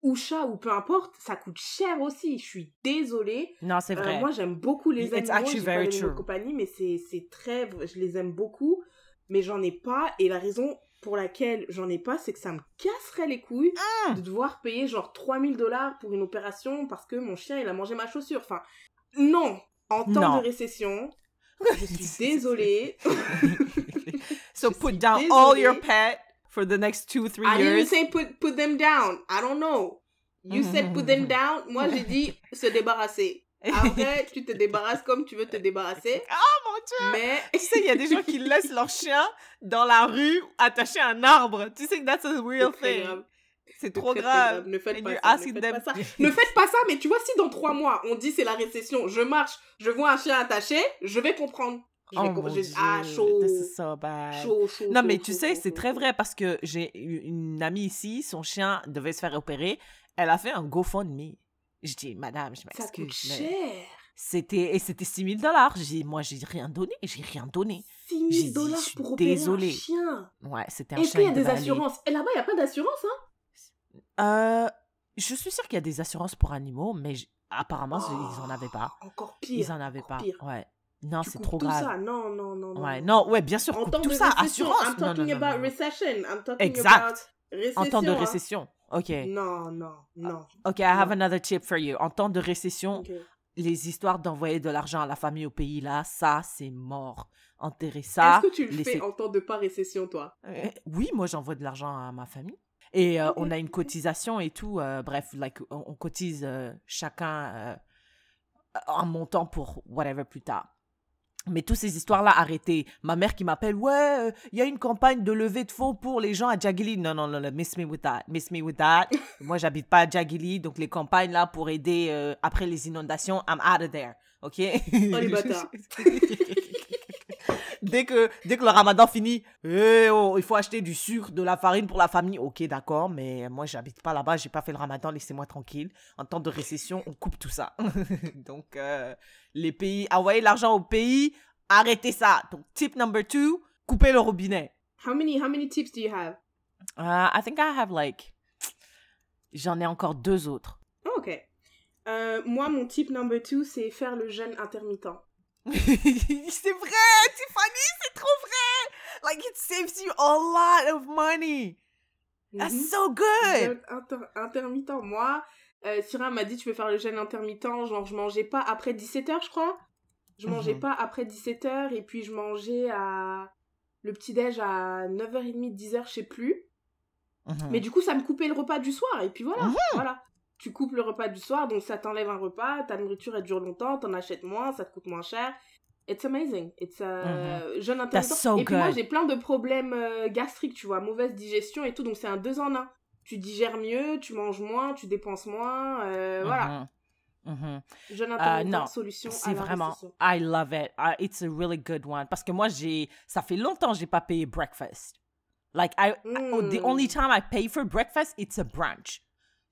ou chats ou peu importe, ça coûte cher aussi. Je suis désolée. Non, c'est Euh, vrai. moi, j'aime beaucoup les It's animaux. actually J'ai pas compagnie, mais c'est très, je les aime beaucoup, mais j'en ai pas. Et la raison pour laquelle j'en ai pas, c'est que ça me casserait les couilles Mm. de devoir payer genre 3000 dollars pour une opération parce que mon chien il a mangé ma chaussure. Enfin, non. En temps Non. de récession, je suis désolée. so je put down all your désolée. For the next two, three I didn't years. say put, put them down. I don't know. You said put them down. Moi, j'ai dit se débarrasser. Après, tu te débarrasses comme tu veux te débarrasser. Oh mon dieu! Mais Tu sais, il y a des gens qui laissent leur chien dans la rue attaché à un arbre. Tu sais que that's a real thing. C'est trop très, très grave. Ne faites pas ça. Ne faites them- pas ça. Ne faites pas ça, mais tu vois, si dans trois mois, on dit c'est la récession, je marche, je vois un chien attaché, je vais comprendre. Oh mon je- dieu, Ah, chaud. this is so bad. Chaud, chaud. Non, chaud, mais tu sais, c'est très vrai parce que j'ai une amie ici, son chien devait se faire opérer. Elle a fait un GoFundMe. Je dis, madame, je Ça coûte m'excuse. cher. C'était, et c'était 6 000 dollars. J'ai moi, j'ai rien donné. J'ai rien donné. 6 J'ai 000 dit, dollars pour opérer désolée. un chien. Ouais, c'était un Est-ce qu'il y a des assurances? Et là-bas, il n'y a pas d'assurance, hein? Euh, je suis sûre qu'il y a des assurances pour animaux, mais apparemment, ils en avaient pas. Oh, Encore pire. Ils en avaient pas. pire. Ouais. Non, c'est trop tout grave. ça. Non, non, non, non. Ouais, non, ouais, bien sûr, En coupe temps tout de ça, récession. assurance. I'm talking non, non, about recession. I'm talking Exact. about récession. En temps de hein. récession. Ok. Non, non, non. Ok, I have another tip for you. En temps de récession, les histoires d'envoyer de l'argent à la famille au pays, là, ça, c'est mort. Enterrer ça. Est-ce que tu le laisser- fais en temps de pas récession, toi? Euh, oui, moi, j'envoie de l'argent à ma famille. Et euh, on a une cotisation et tout. euh, bref, like, on, on cotise chacun un montant pour whatever plus tard. Mais toutes ces histoires-là, arrêtez. Ma mère qui m'appelle, ouais, il y a une campagne de levée de fonds pour les gens à Jagili. Non, non, non, non, miss me with that. Miss me with that. Moi, j'habite pas à Jagili, donc les campagnes là pour aider euh, après les inondations, I'm out of there. OK? Oh, les bâtards. dès, que, dès que le ramadan finit, eh oh, il faut acheter du sucre, de la farine pour la famille. Ok, d'accord, mais moi, j'habite pas là-bas, j'ai pas fait le ramadan, laissez-moi tranquille. En temps de récession, on coupe tout ça. Donc, euh, les pays, envoyer l'argent au pays, arrêtez ça. Donc, tip number two, coupez le robinet. How many, how many tips do you have? Uh, I think I have like. J'en ai encore deux autres. Oh, Ok. Euh, moi, mon tip number two, c'est faire le jeûne intermittent. c'est vrai, Tiffany, c'est trop vrai. Like, it saves you a lot of money. That's Mhm. so good. Inter- intermittent. Moi, euh, Syrah m'a dit tu peux faire le jeûne intermittent. Genre, je mangeais pas après 17h, je crois. Je mangeais Mhm. pas après 17h et puis je mangeais à le petit-déj à 9h30, 10h, je sais plus. Mhm. Mais du coup, ça me coupait le repas du soir. Et puis voilà, voilà. Tu coupes le repas du soir, donc ça t'enlève un repas, ta nourriture elle dure longtemps, t'en achètes moins, ça te coûte moins cher. It's amazing. It's a jeune intermittent. Mhm. so et puis moi, j'ai plein de problèmes euh, gastriques, tu vois, mauvaise digestion et tout, donc c'est un deux en un. Tu digères mieux, tu manges moins, tu dépenses moins, euh, voilà. Mhm. Mhm. Jeune Euh, intermittent, non, solution C'est vraiment. I love it. Uh, it's a really good one. Parce que moi, j'ai, ça fait longtemps que j'ai pas payé breakfast. Like, I, I- oh, the Mm. only time I pay for breakfast, it's a brunch.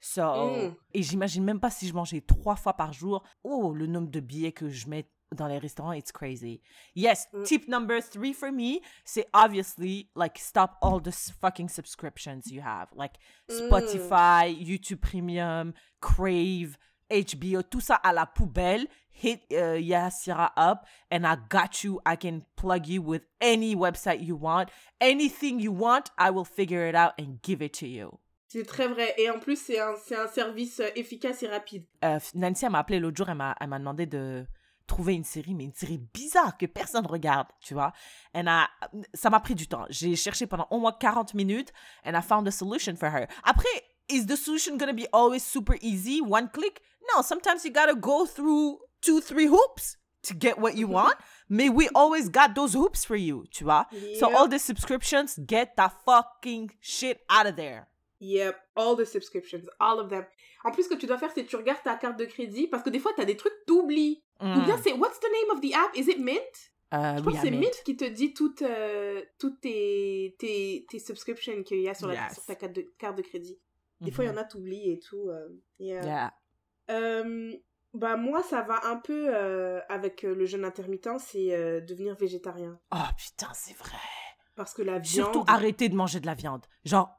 So, Mm. et j'imagine même pas si je mangeais trois fois par jour. Oh, le nombre de billets que je mets dans les restaurants, it's crazy. Yes, Mm. tip number three for me, c'est obviously, like, stop all the fucking subscriptions you have. Like, Mm. Spotify, YouTube Premium, Crave, HBO, tout ça à la poubelle. Hit uh, Yasira up, and I got you. I can plug you with any website you want. Anything you want, I will figure it out and give it to you. C'est très vrai. Et en plus, c'est un, service euh, efficace et rapide. Euh, Nancy, elle m'a appelé l'autre jour, elle m'a demandé de trouver une série, mais une série bizarre que personne regarde, tu vois. And I- ça m'a pris du temps. J'ai cherché pendant au moins 40 minutes, and I found a solution for her. Après, is the solution gonna be always super easy, one click? No, sometimes you gotta go through two, three hoops to get what you want. Mais we always got those hoops for you, tu vois. So all the subscriptions, get that fucking shit out of there. Yep, all the subscriptions, all of them. En plus, ce que tu dois faire, c'est que tu regardes ta carte de crédit parce que des fois, t'as des trucs t'oublies. Ou Mm. bien, c'est what's the name of the app? Is it Mint? Euh, Je oui, pense que c'est. Mint qui te dit toutes, euh, toutes tes, tes, tes subscriptions qu'il y a sur, la, Yes. sur ta carte de, carte de crédit. Des fois, il y en a t'oublies et tout. euh, yeah. Yeah. Bah, moi, ça va un peu avec le jeûne intermittent, c'est devenir végétarien. Oh putain, c'est vrai. Parce que la viande. Surtout arrêter de manger de la viande. Genre,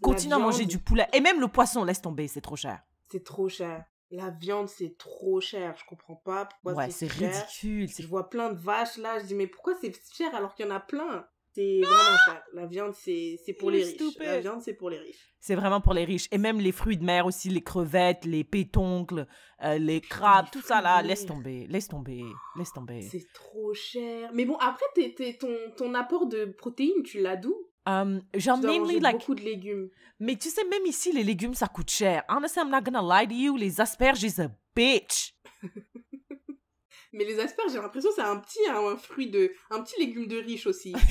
continue à manger du poulet. Et même le poisson, laisse tomber, c'est trop cher. C'est trop cher. La viande, c'est trop cher. Je comprends pas pourquoi ouais, c'est ridicule. c'est- Je vois plein de vaches là, je dis mais pourquoi c'est cher alors qu'il y en a plein? C'est vraiment cher. La viande, c'est pour les riches. stupid. La viande, c'est pour les riches. C'est vraiment pour les riches. Et même les fruits de mer aussi, les crevettes, les pétoncles, euh, les crabes, tout ça là, laisse tomber, laisse tomber, laisse tomber. C'est trop cher. Mais bon, après, ton, ton apport de protéines, tu l'as d'où? Um, genre, Tu dois mainly like, beaucoup de légumes. mais tu sais, même ici, les légumes, ça coûte cher. Honestly, I'm not gonna lie to you, les asperges is a bitch. Mais les asperges, j'ai l'impression que c'est un petit un, un fruit de... Un petit légume de riche aussi.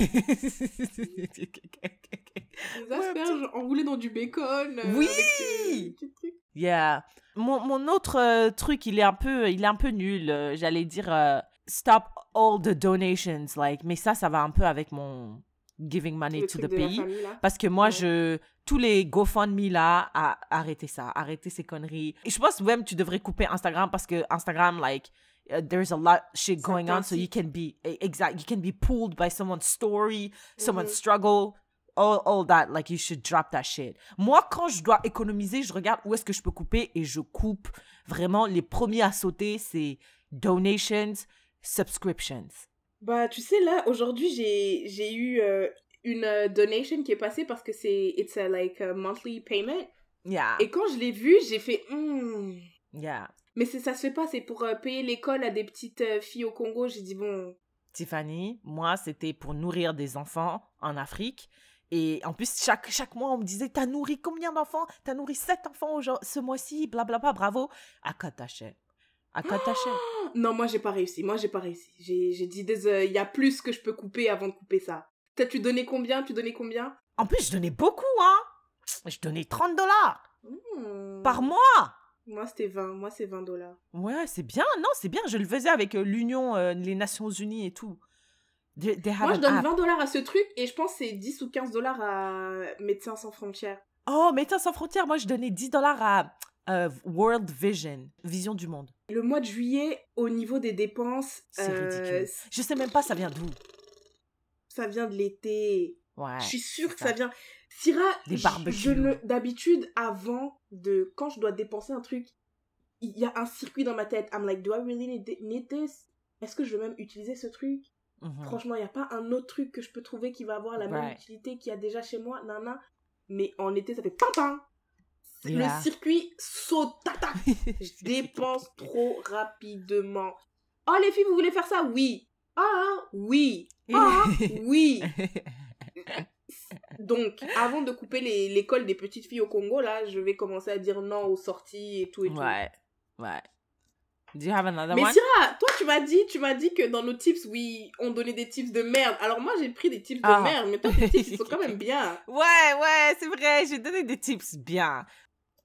Les asperges enroulées dans du bacon. euh, Oui avec, euh. Yeah. Mon, mon autre euh, truc, il est un peu, il est un peu nul. euh, J'allais dire stop all the donations, like. Mais ça, ça va un peu avec mon giving money to the pays. famille. Parce que moi, Ouais. je tous les GoFundMe là, à, arrêtez ça, arrêtez ces conneries. Et je pense même tu devrais couper Instagram parce que Instagram, like, uh, there's a lot shit Ça going on, so you can be e- exact, you can be pulled by someone's story, someone's Mhm. struggle. All, all that, like you should drop that shit. Moi, quand je dois économiser, je regarde où est-ce que je peux couper et je coupe. Vraiment, les premiers à sauter, c'est donations, subscriptions. Bah, tu sais, là, aujourd'hui, j'ai j'ai eu euh, une euh, donation qui est passée parce que c'est... It's a, like a monthly payment. Yeah, Et quand je l'ai vu, j'ai fait... Hmm. yeah. Mais c'est- ça se fait pas, c'est pour euh, payer l'école à des petites filles au Congo. J'ai dit, bon... Tiffany, moi, c'était pour nourrir des enfants en Afrique. Et en plus, chaque, chaque mois, on me disait, t'as nourri combien d'enfants? T'as nourri sept enfants ce mois-ci, blablabla, bravo. À quoi t'achètes À quoi t'achètes Non, moi, j'ai pas réussi. Moi, j'ai pas réussi. J'ai dit, désolé, il y a plus que je peux couper avant de couper ça. T'as, tu donnais combien? Tu donnais combien? En plus, je donnais beaucoup, hein Je donnais 30 dollars Hmm. par mois Moi, c'était 20. Moi, c'est 20 dollars. Ouais, c'est bien, non, c'est bien. Je le faisais avec euh, l'Union, euh, les Nations Unies et tout. They, they have Moi, je donne app. 20 dollars à ce truc et je pense c'est 10 ou 15 dollars à Médecins Sans Frontières. Oh, Médecins sans frontières, moi, je donnais 10 dollars à euh, World Vision, Vision du monde. Le mois de juillet, au niveau des dépenses, C'est euh, ridicule. Je sais même pas ça vient d'où. ça vient de l'été. Ouais. je suis sûre que ça, vient. Syrah, Des barbecues. d'habitude avant de quand je dois dépenser un truc, il y a un circuit dans ma tête. I'm like, do I really need, this? Est-ce que je veux même utiliser ce truc? Mhm. Franchement, il n'y a pas un autre truc que je peux trouver qui va avoir la même utilité qu'il y a déjà chez moi, nana. Mais en été, ça fait pam Yeah. Le circuit saute, tata. Je dépense trop rapidement. Oh, les filles, vous voulez faire ça? Oui. Ah, oui. Ah, oui. Donc, avant de couper l'école des petites filles au Congo, là, je vais commencer à dire non aux sorties et tout et tout. Ouais, ouais. Do you have another Mais one? Syrah, toi, tu m'as dit, tu m'as dit que dans nos tips, oui, on donnait des tips de merde. Alors moi, j'ai pris des tips de Ah. merde, mais toi, tes tips, ils sont quand même bien. Ouais, ouais, c'est vrai, j'ai donné des tips bien.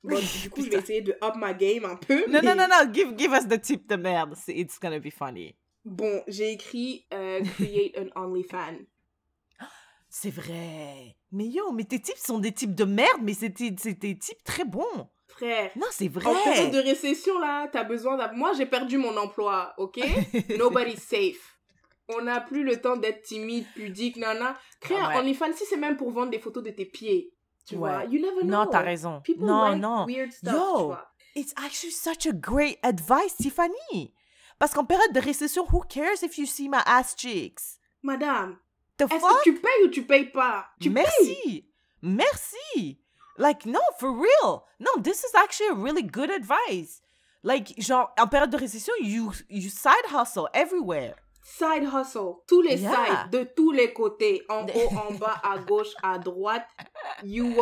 Bon, du coup, je vais essayer de up ma game un peu. Non, mais- non, non, non, give, give us the tip de merde. It's gonna be funny. Bon, j'ai écrit euh, create an OnlyFans. C'est vrai. Mais yo, mais tes tips sont des types de merde, mais c'est des tips très bons. Frère, Non, c'est en période de vrai. récession, là, t'as besoin d'un... Moi, j'ai perdu mon emploi, ok? Nobody's safe. On n'a plus le temps d'être timide, pudique, nana. Créer Ah ouais. un OnlyFans, si c'est même pour vendre des photos de tes pieds, tu Ouais. vois. You never know. Non, t'as raison. People Non, like non. weird stuff, Yo. tu vois. It's actually such a great advice, Tiffany. Parce qu'en période de récession, who cares if you see my ass cheeks? Madame, The est-ce fuck? que tu payes ou tu payes pas? Tu payes Merci. Merci. Like, no, for real. No, this is actually a really good advice. Like, genre, en période de récession, you, you side hustle everywhere. Side hustle, tous les Yeah. sides, de tous les côtés, en haut, en bas, à gauche, à droite. You.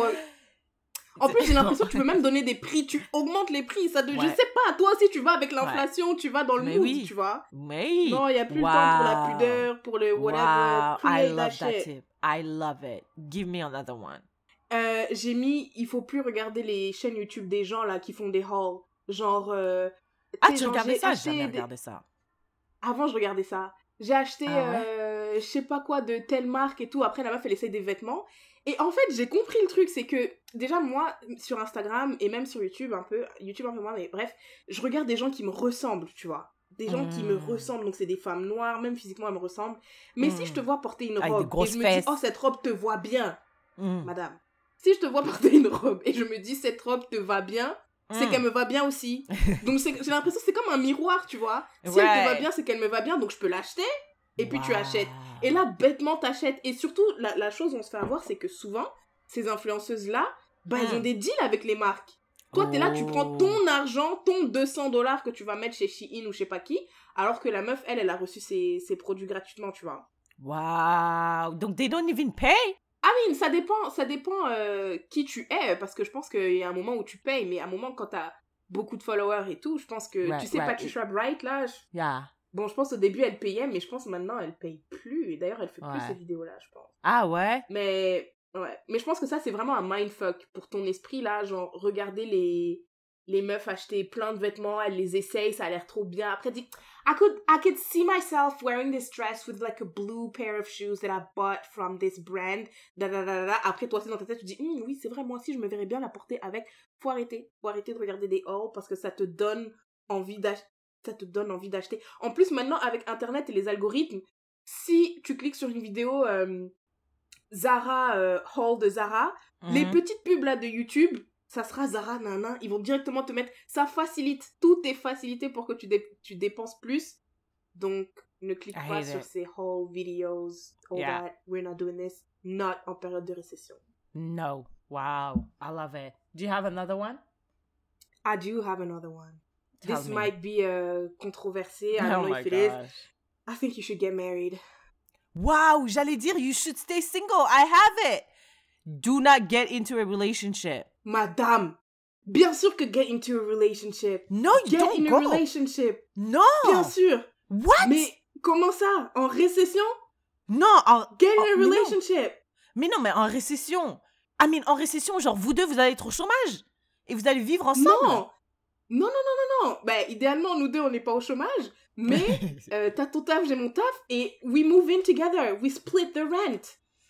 En plus, j'ai l'impression que tu peux même donner des prix. Tu augmentes les prix. Ça de... Je sais pas, toi aussi, tu vas avec l'inflation, tu vas dans le mood, oui. tu vois. Mais, Non, il n'y a plus le temps pour la Wow. pudeur, pour le whatever. wow, I love that shit. tip. I love it. Give me another one. Euh, j'ai mis, il faut plus regarder les chaînes YouTube des gens là qui font des hauls. Genre. euh, Ah, tu regardais ça? J'ai jamais des- regardé ça. Avant, je regardais ça. J'ai acheté, Ah ouais? euh, je sais pas quoi, de telle marque et tout. Après, la meuf, elle essaye des vêtements. Et en fait, j'ai compris le truc, c'est que déjà, moi, sur Instagram et même sur YouTube un peu, YouTube un peu moins, mais bref, je regarde des gens qui me ressemblent, tu vois. Des gens qui me Mm. ressemblent, donc c'est des femmes noires, même physiquement, elles me ressemblent. Mais si je te vois porter une des robe et je me fesses. dis, oh, cette robe te voit bien, Mm. madame. Si je te vois porter une robe et je me dis, cette robe te va bien, c'est Mm. qu'elle me va bien aussi. Donc c'est- j'ai l'impression que c'est comme un miroir, tu vois. Si elle te va bien, c'est qu'elle me va bien, donc je peux l'acheter. Et puis tu achètes. Et là, bêtement, t'achètes. Et surtout, la, la chose on se fait avoir, c'est que souvent, ces influenceuses-là, bah, elles Mm. ont des deals avec les marques. Toi, t'es là, tu prends Oh. ton argent, ton 200 dollars que tu vas mettre chez Shein ou je sais pas qui, alors que la meuf, elle, elle a reçu ses, ses produits gratuitement, tu vois. Wow. Donc, they don't even pay? Ah oui, ça dépend, ça dépend euh, qui tu es, parce que je pense qu'il y a un moment où tu payes, mais à un moment quand t'as beaucoup de followers et tout, je pense que, Right, tu sais, right. Patricia Bright, là, je- Yeah. bon, je pense au début elle payait, mais je pense maintenant elle paye plus, et d'ailleurs elle fait plus ces vidéos-là, je pense. Ah ouais? Mais, ouais, mais je pense que ça c'est vraiment un mindfuck pour ton esprit, là, genre, regarder les, les meufs acheter plein de vêtements, elles les essayent, ça a l'air trop bien, après dit, I could, I could see myself wearing this dress with like a blue pair of shoes that I bought from this brand, da da da da. Après, toi aussi, dans ta tête, tu dis, Hum, oui, c'est vrai, moi aussi, je me verrais bien la porter avec. Faut arrêter. Faut arrêter de regarder des hauls parce que ça te donne envie d'acheter. Ça te donne envie d'acheter. En plus, maintenant, avec Internet et les algorithmes, si tu cliques sur une vidéo euh, Zara, euh, haul de Zara, les Mhm. petites pubs là de YouTube, ça sera Zara nana. Ils vont directement te mettre. Ça facilite. Tout est facilité pour que tu, dé- tu dépenses plus. Donc, ne clique pas sur it. ces haul videos. All Yeah. that. We're not doing this. Not en période de récession. No. Wow. I love it. Do you have another one? I do have another one. Tell this me. might be uh, controversé. I don't Oh know if it is. gosh. I think you should get married. Wow, j'allais dire you should stay single. I have it. Do not get into a relationship. Madame, bien sûr que get into a relationship. No, you Get don't in a go. relationship. No. Bien sûr. What? Mais comment ça? En récession? Non, en- Get in a mais non. relationship. mais non, mais en récession. I mean, en récession, genre vous deux, vous allez être au chômage et vous allez vivre ensemble. Non. Non, non, non, non, non. Ben, idéalement, nous deux, on n'est pas au chômage. Mais euh, t'as ton taf, j'ai mon taf. Et we move in together. We split the rent.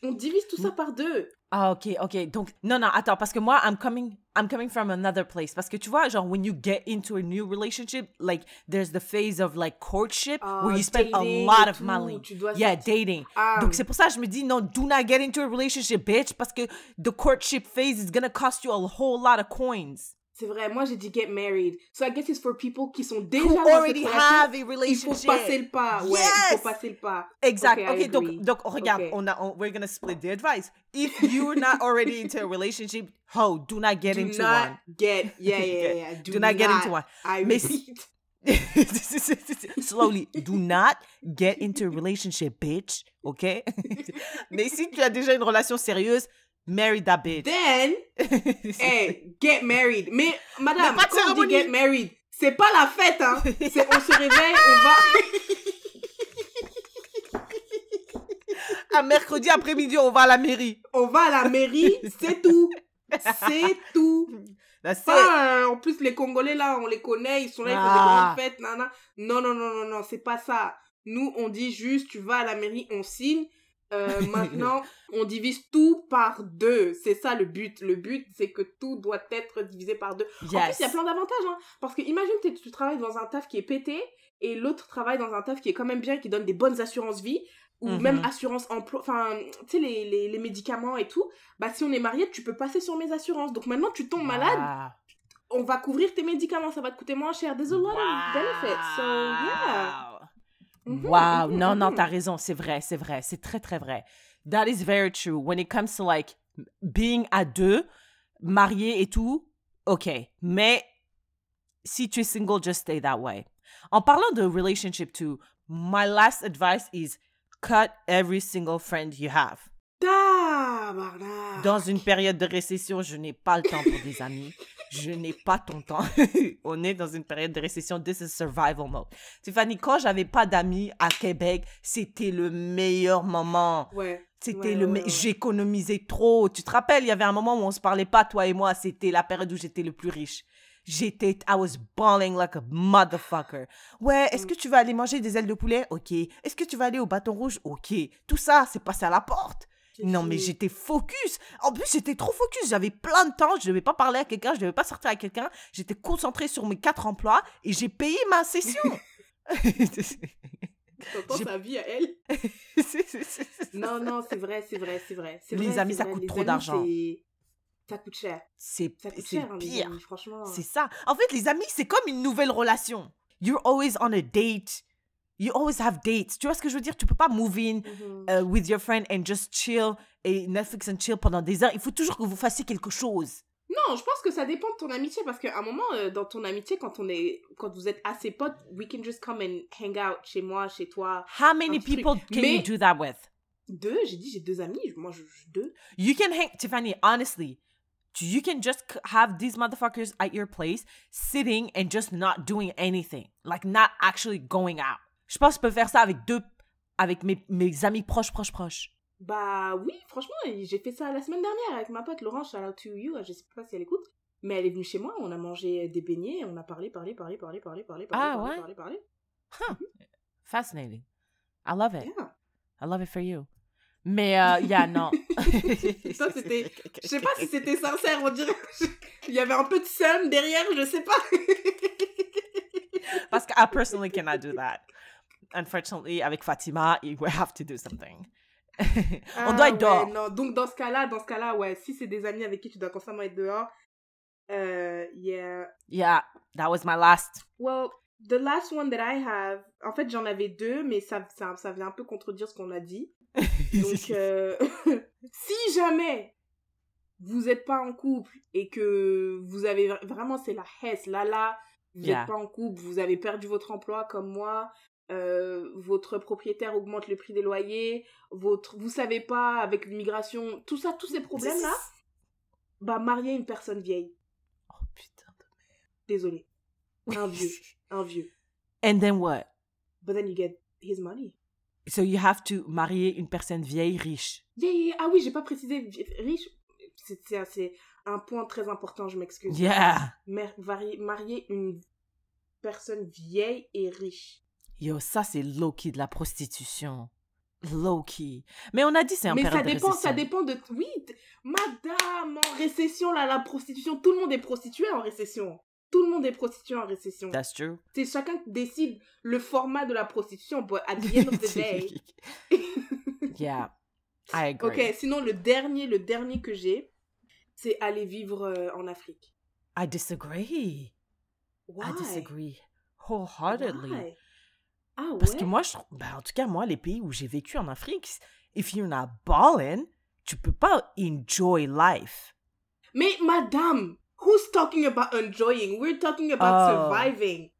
On divise tout ça par deux. Ah, ok, ok. Donc, non, non, attends, parce que moi, I'm coming, I'm coming from another place. Parce que tu vois, genre, when you get into a new relationship, like, there's the phase of, like, courtship, Ah, where you spend a lot of tout, money. Yeah, sortir. dating. Ah. Donc, c'est pour ça que je me dis, non, do not get into a relationship, bitch, parce que the courtship phase is gonna cost you a whole lot of coins. C'est vrai, moi j'ai dit get married. So I guess it's for people qui sont déjà Who dans cette already relation. have a Il faut relationship. passer le pas. Ouais, il faut passer le pas. Exact. Okay, Ok, I donc, donc regarde, Okay. on a, on- we're gonna split the advice. If you're not already into a relationship, ho, do not get Do into not one. get, yeah, yeah, yeah. Do, Do not get into one. I Mais-. Slowly, do not get into a relationship, bitch. OK? Mais si tu as déjà une relation sérieuse, Marry that bitch. Then, hey, get married. Mais, madame, quand on dit get married, c'est pas la fête, hein. C'est on se réveille, on va... Un mercredi après-midi, on va à la mairie. on va à la mairie, c'est tout. C'est tout. Pas, euh, en plus, les Congolais, là, on les connaît, ils sont là, ils font Ah. des grandes fêtes, nana. Non, non, non, non, non, c'est pas ça. Nous, on dit juste, tu vas à la mairie, on signe. Euh, maintenant, on divise tout par deux. C'est ça le but. Le but, c'est que tout doit être divisé par deux. En plus, il y a plein d'avantages. Hein, parce que imagine, t'es- tu travailles dans un taf qui est pété et l'autre travaille dans un taf qui est quand même bien, qui donne des bonnes assurances vie ou Mhm. même assurance emploi, enfin, tu sais, les, les, les médicaments et tout. Bah, si on est marié, tu peux passer sur mes assurances. Donc maintenant, tu tombes malade, on va couvrir tes médicaments, ça va te coûter moins cher. There's a lot of benefits. So, yeah. Wow. Non, non, t'as raison. C'est vrai, c'est vrai. C'est très, très vrai. That is very true. When it comes to like being à deux, marié et tout, ok. Mais si tu es single, just stay that way. En parlant de relationship too, my last advice is cut every single friend you have. Dans une période de récession, je n'ai pas le temps pour des amis. Je n'ai pas ton temps. On est dans une période de récession. This is survival mode. Tiffany, quand j'avais pas d'amis à Québec, c'était le meilleur moment. Ouais. C'était Ouais, le ouais, me- ouais. j'économisais trop. Tu te rappelles, il y avait un moment où on se parlait pas toi et moi, c'était la période où j'étais le plus riche. J'étais I was balling like a motherfucker. Ouais, est-ce Mm. que tu vas aller manger des ailes de poulet? OK. Est-ce que tu vas aller au bâton rouge? OK. Tout ça, c'est passé à la porte. Non, mais j'étais focus. En plus, j'étais trop focus. J'avais plein de temps. Je devais pas parler à quelqu'un. Je devais pas sortir avec quelqu'un. J'étais concentrée sur mes quatre emplois et j'ai payé ma session. T'entends sa vie à elle Non, non, c'est vrai, c'est vrai, c'est vrai. Les vrai, amis, ça vrai. coûte Les trop d'argent. Ça coûte cher. C'est hein, pire. amis, franchement. C'est ça. En fait, les amis, c'est comme une nouvelle relation. You're always on a date. You always have dates. Tu vois ce que je veux dire? Tu peux pas move in Mhm. uh, with your friend and just chill et Netflix and chill pendant des heures. Il faut toujours que vous fassiez quelque chose. Non, je pense que ça dépend de ton amitié parce qu'à un moment, euh, dans ton amitié, quand on est, quand vous êtes assez potes, we can just come and hang out chez moi, chez toi. How many people truc. can Mais- you do that with? Deux, j'ai dit j'ai deux amis, moi je, je- deux. You can hang, Tiffany, honestly, you can just have these motherfuckers at your place sitting and just not doing anything. Like not actually going out. Je pense que je peux faire ça avec deux, avec mes, mes amis proches, proches, proches. Bah oui, franchement, j'ai fait ça la semaine dernière avec ma pote Laurence, shout out to you, je sais pas si elle écoute, mais elle est venue chez moi, on a mangé des beignets, on a parlé, parlé, parlé, parlé, parlé, parlé, Ah, parlé, ouais? parlé, parlé. Fascinating. I love it. Yeah. I love it for you. Mais, euh, yeah, non. Ça, c'était- Je sais pas si c'était sincère, on dirait. Il y avait un peu de seum derrière, je sais pas. Parce que I personally cannot do that. Unfortunately, avec Fatima, we have to do something. On doit Ah, être dehors. ouais, non. Donc dans ce cas-là, dans ce cas-là, ouais, si c'est des amis avec qui tu dois constamment être dehors, euh, yeah. Yeah, that was my last. Well, the last one that I have, en fait j'en avais deux, mais ça, ça, ça vient un peu contredire ce qu'on a dit. Donc euh, si jamais vous n'êtes pas en couple et que vous avez vra- vraiment c'est la hesse, là là, vous n'êtes Yeah. pas en couple, vous avez perdu votre emploi comme moi, euh, votre propriétaire augmente le prix des loyers, votre, vous savez pas avec l'immigration, tout ça, tous ces problèmes là, bah mariez une personne vieille. Oh putain de Désolé, un vieux, un vieux. And then what? But then you get his money. So you have to marier une personne vieille riche. Yeah, yeah, yeah. Ah oui, j'ai pas précisé riche. C'est un point très important, je m'excuse. Yeah. Marier une personne vieille et riche. Yo, ça c'est low-key de la prostitution. Low-key. Mais on a dit c'est un Mais ça de dépend, ça récession. dépend de. Oui, madame, en récession, là, la prostitution, tout le monde est prostitué en récession. Tout le monde est prostitué en récession. That's true. C'est chacun qui décide le format de la prostitution. But at the end of the day. yeah, I agree. ok, sinon, le dernier, le dernier que j'ai, c'est aller vivre euh, en Afrique. I disagree. Why? I disagree wholeheartedly. Why? Ah ouais? Parce que moi, je, trouve- ben, en tout cas, moi, les pays où j'ai vécu en Afrique, if you're not ballin', tu peux pas enjoy life. Mais madame, who's talking about enjoying? We're talking about Oh. surviving.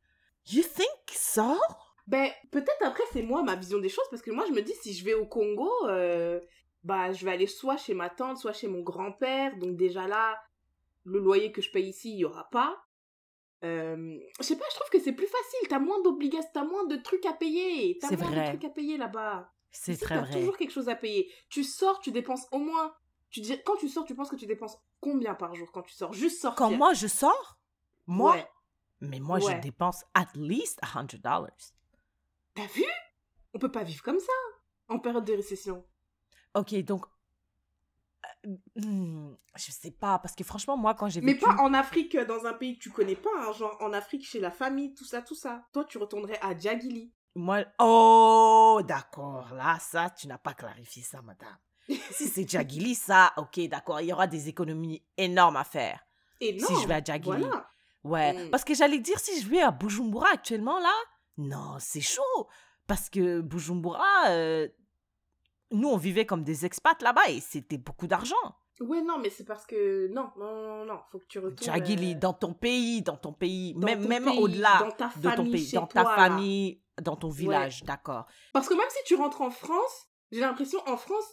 You think so? Ben, peut-être après, c'est moi ma vision des choses, parce que moi, je me dis, si je vais au Congo, euh, bah, je vais aller soit chez ma tante, soit chez mon grand-père. Donc, déjà là, le loyer que je paye ici, il y aura pas. Euh, je sais pas, je trouve que c'est plus facile. T'as moins d'obligations, t'as moins de trucs à payer. T'as moins vrai. de trucs à payer là-bas. C'est très t'as vrai. toujours quelque chose à payer. Tu sors, tu dépenses au moins. Tu dis, quand tu sors, tu penses que tu dépenses combien par jour quand tu sors? Juste sortir. Quand moi je sors, moi, Ouais. mais moi Ouais. je dépense at least $100. T'as vu? On peut pas vivre comme ça en période de récession. Ok, donc. Hmm, je sais pas, parce que franchement, moi, quand j'ai Mais pas en Afrique, euh, dans un pays que tu connais pas, hein, genre en Afrique chez la famille, tout ça, tout ça. Toi, tu retournerais à Djagili. Moi. Oh, d'accord. Là, ça, tu n'as pas clarifié ça, madame. si c'est Djagili, ça, ok, d'accord. Il y aura des économies énormes à faire. Et non, Si je vais à Djagili. Voilà. Ouais. Mm. Parce que j'allais dire, si je vais à Bujumbura actuellement, là, non, c'est chaud. Parce que Bujumbura, euh, nous, on vivait comme des expats là-bas et c'était beaucoup d'argent. Ouais, non, mais c'est parce que. Non, non, non, non, faut que tu retournes. Djagili, euh, dans ton pays, dans ton pays, dans même, même au-delà de ton pays, dans ta toi, là. famille, dans ton village, d'accord. Parce que même si tu rentres en France, j'ai l'impression en France,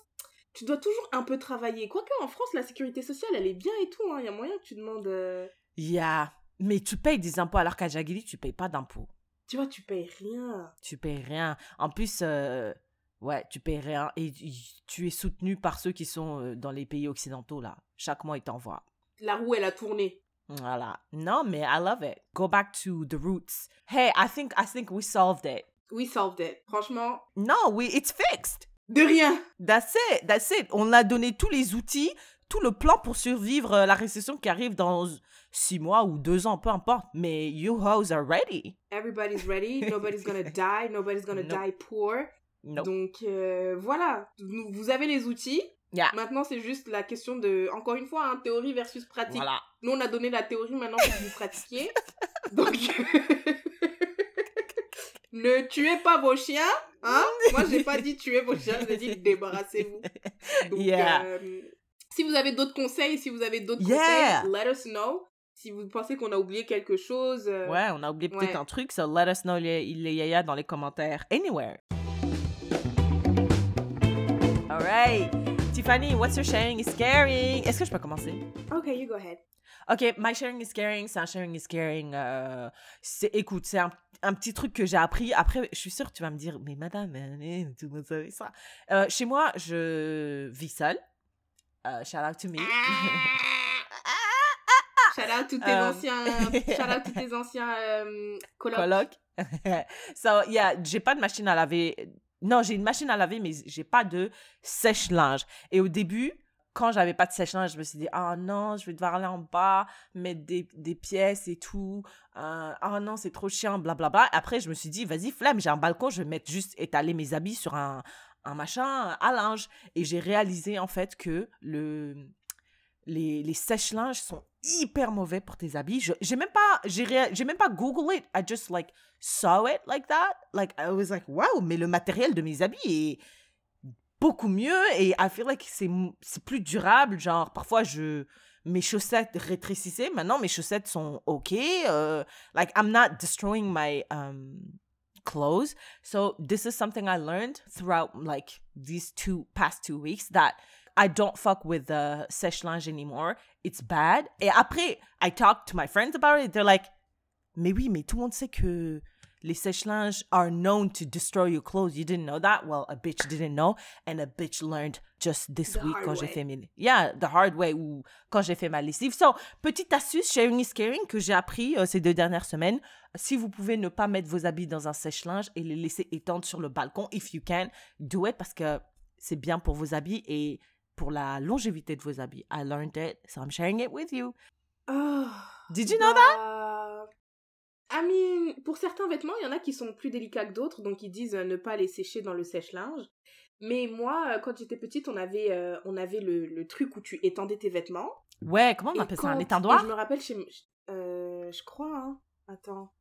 tu dois toujours un peu travailler. Quoique en France, la sécurité sociale, elle est bien et tout. hein. Il y a moyen que tu demandes. euh, Yeah. Mais tu payes des impôts alors qu'à Djagili, tu payes pas d'impôts. Tu vois, tu payes rien. Tu payes rien. En plus, euh, ouais, tu payes rien et tu- es soutenu par ceux qui sont euh, dans les pays occidentaux, là. Chaque mois, ils t'envoient. La roue, elle a tourné. Voilà. Non, mais I love it. Go back to the roots. Hey, I think, I think we solved it. We solved it. Franchement, No, we, it's fixed. de rien. That's it, that's it. On a donné tous les outils, tout le plan pour survivre euh, la récession qui arrive dans six mois ou deux ans, peu importe. Mais you hoes are ready. Everybody's ready. Nobody's gonna die. Nobody's gonna Nope. die poor. Donc euh, voilà, vous avez les outils. Yeah. Maintenant, c'est juste la question de, encore une fois, hein, théorie versus pratique. Voilà. Nous, on a donné la théorie, maintenant, faut que vous pratiquiez. Donc, ne tuez pas vos chiens, hein Moi, j'ai pas dit tuer vos chiens, j'ai dit débarrassez-vous. Donc, Yeah. euh, si vous avez d'autres conseils, si vous avez d'autres Yeah. conseils, let us know. Si vous pensez qu'on a oublié quelque chose, euh, Ouais, on a oublié peut-être ouais. un truc, so let us know les, les yaya dans les commentaires. Anywhere. Tiffany, what's your sharing is caring? Est-ce que je peux commencer? ok, you go ahead. Ok, my sharing is caring, c'est un sharing is caring. euh, c'est, écoute, c'est un, un petit truc que j'ai appris. Après, je suis sûre que tu vas me dire, mais madame, tout le monde savait ça. Euh, chez moi, je vis seule. Euh, shout out to me. Shout out tous tes anciens, shout out tous tes anciens colocs. Coloc. so, yeah, j'ai pas de machine à laver. Non, j'ai une machine à laver, mais j'ai pas de sèche-linge. Et au début, quand j'avais pas de sèche-linge, je me suis dit, ah non, je vais devoir aller en bas, mettre des, pièces et tout. Euh, ah non, c'est trop chiant, blablabla. Après, je me suis dit, vas-y, flemme, j'ai un balcon, je vais mettre juste étaler mes habits sur un, un machin à linge. Et j'ai réalisé, en fait, que le, les, les sèche-linges sont hyper mauvais pour tes habits. Je- J'ai même pas, j'ai même pas Google it. I just like saw it like that. Like I was like, wow, mais le matériel de mes habits est beaucoup mieux et I feel like c'est c'est plus durable. Genre parfois je mes chaussettes rétrécissaient. Maintenant mes chaussettes sont ok. euh, like I'm not destroying my um clothes. So this is something I learned throughout like these two past two weeks that I don't fuck with the sèche linge anymore. It's bad. Et après, I talked to my friends about it. They're like, mais oui, mais tout le monde sait que les sèche-linges are known to destroy your clothes. You didn't know that? Well, a bitch didn't know. And a bitch learned just this The week quand j'ai fait mes... Yeah, the hard way ou quand j'ai fait ma lessive. So, petite astuce, sharing is caring que j'ai appris euh, ces deux dernières semaines. Si vous pouvez ne pas mettre vos habits dans un sèche-linge et les laisser étendre sur le balcon, if you can, do it parce que c'est bien pour vos habits et pour la longévité de vos habits. I learned it, so I'm sharing it with you. Oh, Did you know that? bah, I mean, pour certains vêtements, il y en a qui sont plus délicats que d'autres, donc ils disent euh, ne pas les sécher dans le sèche-linge. Mais moi, euh, quand j'étais petite, on avait, euh, on avait le, le truc où tu étendais tes vêtements. Ouais, comment on appelle ça? Un étendoir? Je me rappelle chez... Euh, je crois, hein. Attends.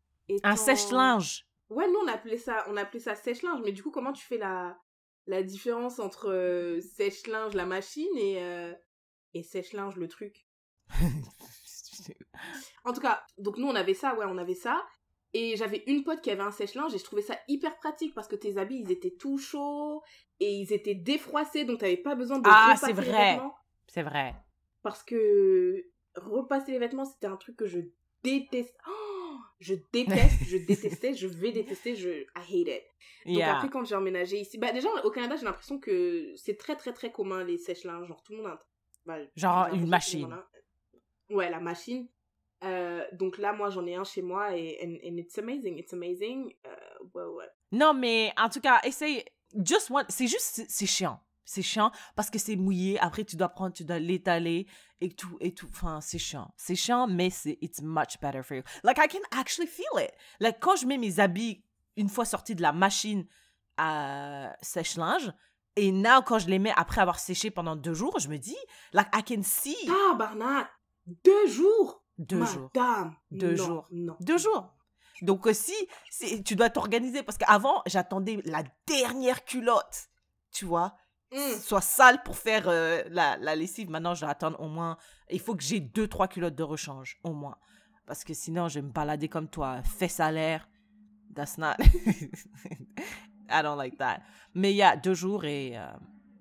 Un sèche-linge. Ouais, nous, on appelait ça, on appelait ça sèche-linge. Mais du coup, comment tu fais la, la différence entre euh, sèche-linge, la machine, et, euh, et sèche-linge, le truc En tout cas, donc nous, on avait ça, ouais, on avait ça. Et j'avais une pote qui avait un sèche-linge et je trouvais ça hyper pratique parce que tes habits, ils étaient tout chauds et ils étaient défroissés, donc t'avais pas besoin de Ah, repasser les vrai. vêtements. C'est vrai. Parce que repasser les vêtements, c'était un truc que je déteste. Oh, je déteste, je détestais, je vais détester, je I hate it. Donc Yeah. après quand j'ai emménagé ici, bah déjà au Canada, j'ai l'impression que c'est très très très commun les sèche-linges, genre tout le monde a bah, Genre une machine. a- Ouais, la machine. Euh, donc là, moi, j'en ai un chez moi et and, and it's amazing, it's amazing. Euh, ouais, ouais. Non, mais en tout cas, essaye. Just one. C'est juste, c'est chiant. C'est chiant parce que c'est mouillé. Après, tu dois prendre, tu dois l'étaler et tout, et tout. Enfin, c'est chiant. C'est chiant, mais c'est, it's much better for you. Like, I can actually feel it. Like, quand je mets mes habits une fois sortis de la machine à sèche-linge, et now, quand je les mets après avoir séché pendant deux jours, je me dis, like, I can see. Tabarnak! Deux jours! Deux jours. Madame! Deux Non, jours. Non. Deux jours. Donc aussi, tu dois t'organiser parce qu'avant, j'attendais la dernière culotte, tu vois, Mm. soit sale pour faire euh, la, la lessive. Maintenant, je dois attendre au moins, il faut que j'ai deux, trois culottes de rechange, au moins. Parce que sinon, je vais me balader comme toi, fait salaire. That's not... I don't like that. Mais il y a deux jours et euh,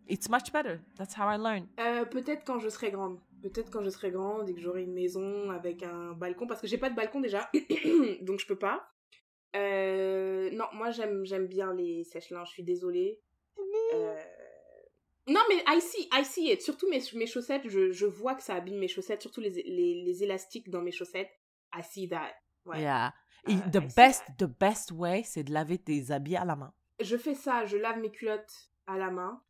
it's much better. That's how I learn. Euh, peut-être quand je serai grande. Peut-être quand je serai grande et que j'aurai une maison avec un balcon. Parce que j'ai pas de balcon déjà. donc je peux pas. Euh, non, moi j'aime j'aime bien les sèche-linges. Je suis désolée. Euh, Non, mais I see, I see it. Surtout mes, mes chaussettes, je, je vois que ça abîme mes chaussettes. Surtout les, les, les élastiques dans mes chaussettes. I see that. Ouais. Yeah. Et Uh, the I best, the best way, c'est de laver tes habits à la main. Je fais ça. Je lave mes culottes à la main.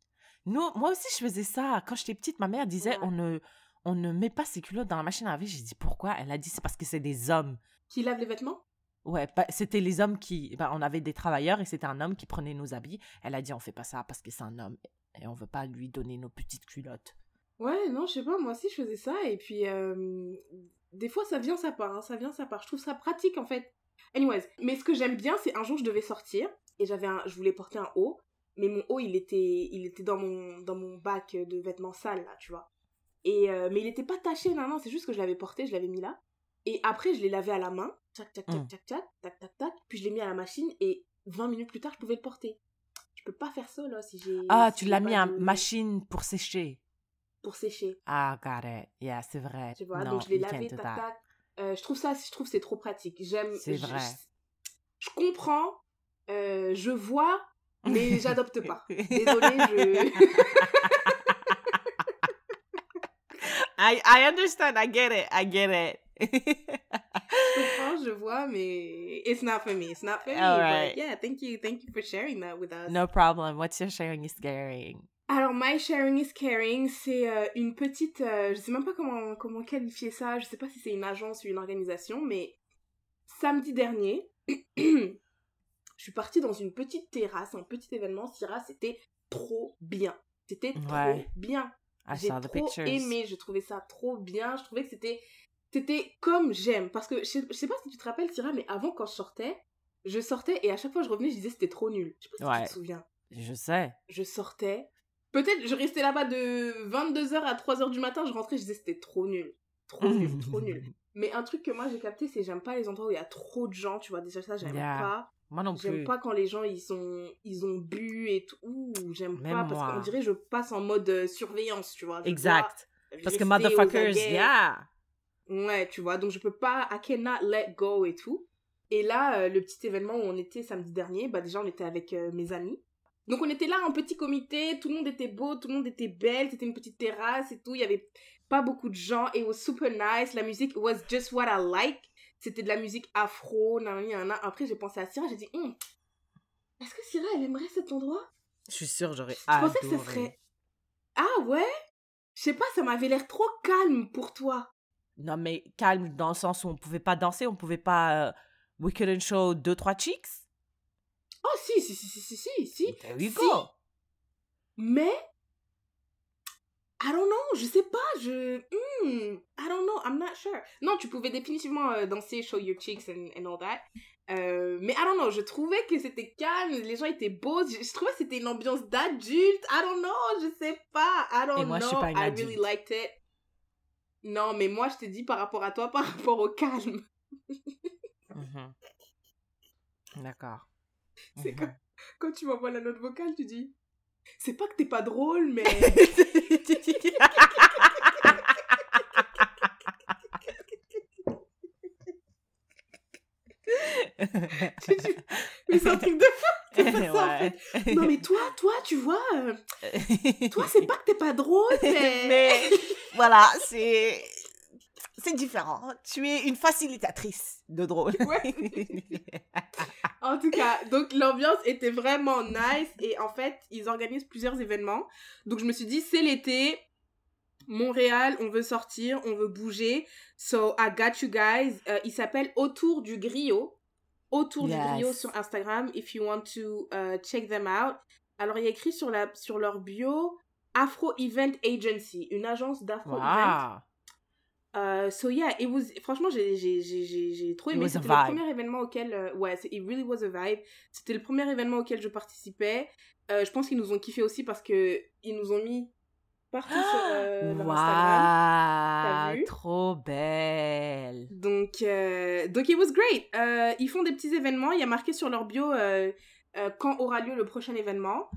Nous, moi aussi, je faisais ça. Quand j'étais petite, ma mère disait Ouais. on, ne, on ne met pas ses culottes dans la machine à laver. J'ai dit pourquoi? Elle a dit c'est parce que c'est des hommes. Qui lave les vêtements? Ouais, bah, c'était les hommes qui. bah, on avait des travailleurs et c'était un homme qui prenait nos habits. Elle a dit on fait pas ça parce que c'est un homme et on veut pas lui donner nos petites culottes. Ouais, non, je sais pas, moi aussi je faisais ça, et puis euh, des fois ça vient, ça part, hein, ça vient, ça part. Je trouve ça pratique en fait. Anyways, mais ce que j'aime bien, c'est un jour je devais sortir, et j'avais un, je voulais porter un haut, mais mon haut il était, il était dans mon, dans mon bac de vêtements sales là, tu vois. Et, euh, mais il était pas taché, non, non, c'est juste que je l'avais porté, je l'avais mis là. Et après je l'ai lavé à la main, tac, tac, tac, Mm. tac, tac, tac, tac, tac, puis je l'ai mis à la machine, et 20 minutes plus tard je pouvais le porter. Je peux pas faire ça là si j'ai. Ah, si tu l'as mis en de- machine pour sécher. Pour sécher. Ah, got it. Yeah, c'est vrai. Tu vois, non, donc je l'ai lavé, tac, tac. Euh, je trouve ça, je trouve que c'est trop pratique. J'aime. C'est vrai. Je, je comprends, euh, je vois, mais j'adopte pas. Désolée, je. I, I understand. I get it. I get it. je vois, mais it's not for me. It's not for me. All but right. yeah, thank you, thank you for sharing that with us. no problem. What's your sharing is caring? Alors, My Sharing is Caring, c'est euh, une petite. euh, je sais même pas comment, comment qualifier ça. Je sais pas si c'est une agence ou une organisation, mais samedi dernier, je suis partie dans une petite terrasse, un petit événement. Syrah, c'était trop bien. C'était trop Ouais. bien. I J'ai trop aimé. Je trouvais ça trop bien. Je trouvais que c'était. C'était comme j'aime. Parce que je sais, je sais pas si tu te rappelles, Syrah, mais avant, quand je sortais, je sortais et à chaque fois je revenais, je disais c'était trop nul. Je sais pas si Ouais. tu te souviens Je sais. je sortais. Peut-être je restais là-bas de 22h à 3h du matin, je rentrais, je disais c'était trop nul. Trop nul, trop nul. Mais un truc que moi j'ai capté, c'est j'aime pas les endroits où il y a trop de gens, tu vois. Déjà ça, j'aime Yeah. pas. Moi non J'aime plus. pas quand les gens ils sont ils ont bu et tout. Ouh, j'aime pas parce moi. qu'on dirait je passe en mode euh, surveillance, tu vois. Je Exact. Parce que motherfuckers, yeah. Ouais, tu vois, donc je peux pas, I cannot let go et tout. Et là, euh, le petit événement où on était samedi dernier, bah déjà on était avec euh, mes amis. Donc on était là en petit comité, tout le monde était beau, tout le monde était belle, c'était une petite terrasse et tout, il y avait pas beaucoup de gens, et it was super nice, la musique was just what I like. C'était de la musique afro, nanani, nanana. Après j'ai pensé à Syrah, j'ai dit, Hum, est-ce que Syrah elle aimerait cet endroit? Je suis sûre, j'aurais Je pensais que adoré. ce serait... Ah ouais? Je sais pas, ça m'avait l'air trop calme pour toi. Non, mais calme dans le sens où on pouvait pas danser, on pouvait pas. euh, we couldn't show deux, trois cheeks. Oh si, si, si, si, si, si, si. There you Si. go. Mais, I don't know, je sais pas, je... Hmm, I don't know, I'm not sure. Non, tu pouvais définitivement euh, danser, show your cheeks and, and all that. Euh, mais I don't know, je trouvais que c'était calme, les gens étaient beaux, je, je trouvais que c'était une ambiance d'adulte, I don't know, je sais pas, I don't Et moi, je know, suis pas une I really liked it. Non, mais moi, je te dis par rapport à toi, par rapport au calme. Mhm. D'accord. C'est Mhm. quand tu m'envoies la note vocale, tu dis c'est pas que t'es pas drôle, mais Mais c'est un truc de fou. ça, en Ouais. Non mais toi, toi, tu vois, euh, toi c'est pas que t'es pas drôle, mais, Mais voilà, c'est c'est différent. Tu es une facilitatrice de drôle. Ouais. En tout cas, donc l'ambiance était vraiment nice et en fait, ils organisent plusieurs événements. Donc je me suis dit, c'est l'été, Montréal, on veut sortir, on veut bouger. So I got you guys. Euh, il s'appelle Autour du Griot. Autour du Yes. Griot sur Instagram, if you want to uh, check them out. Alors il y a écrit sur, la, sur leur bio Afro Event Agency, une agence d'Afro Event. wow. Uh, so yeah, it was franchement j'ai j'ai j'ai j'ai j'ai trop It aimé. C'était le premier événement auquel euh, ouais, it really was a vibe. C'était le premier événement auquel je participais. Euh, je pense qu'ils nous ont kiffé aussi parce que ils nous ont mis partout sur euh, leur Instagram. Wow, vu? trop belle. Donc euh, donc it was great. Euh, ils font des petits événements. Il y a marqué sur leur bio euh, euh, quand aura lieu le prochain événement.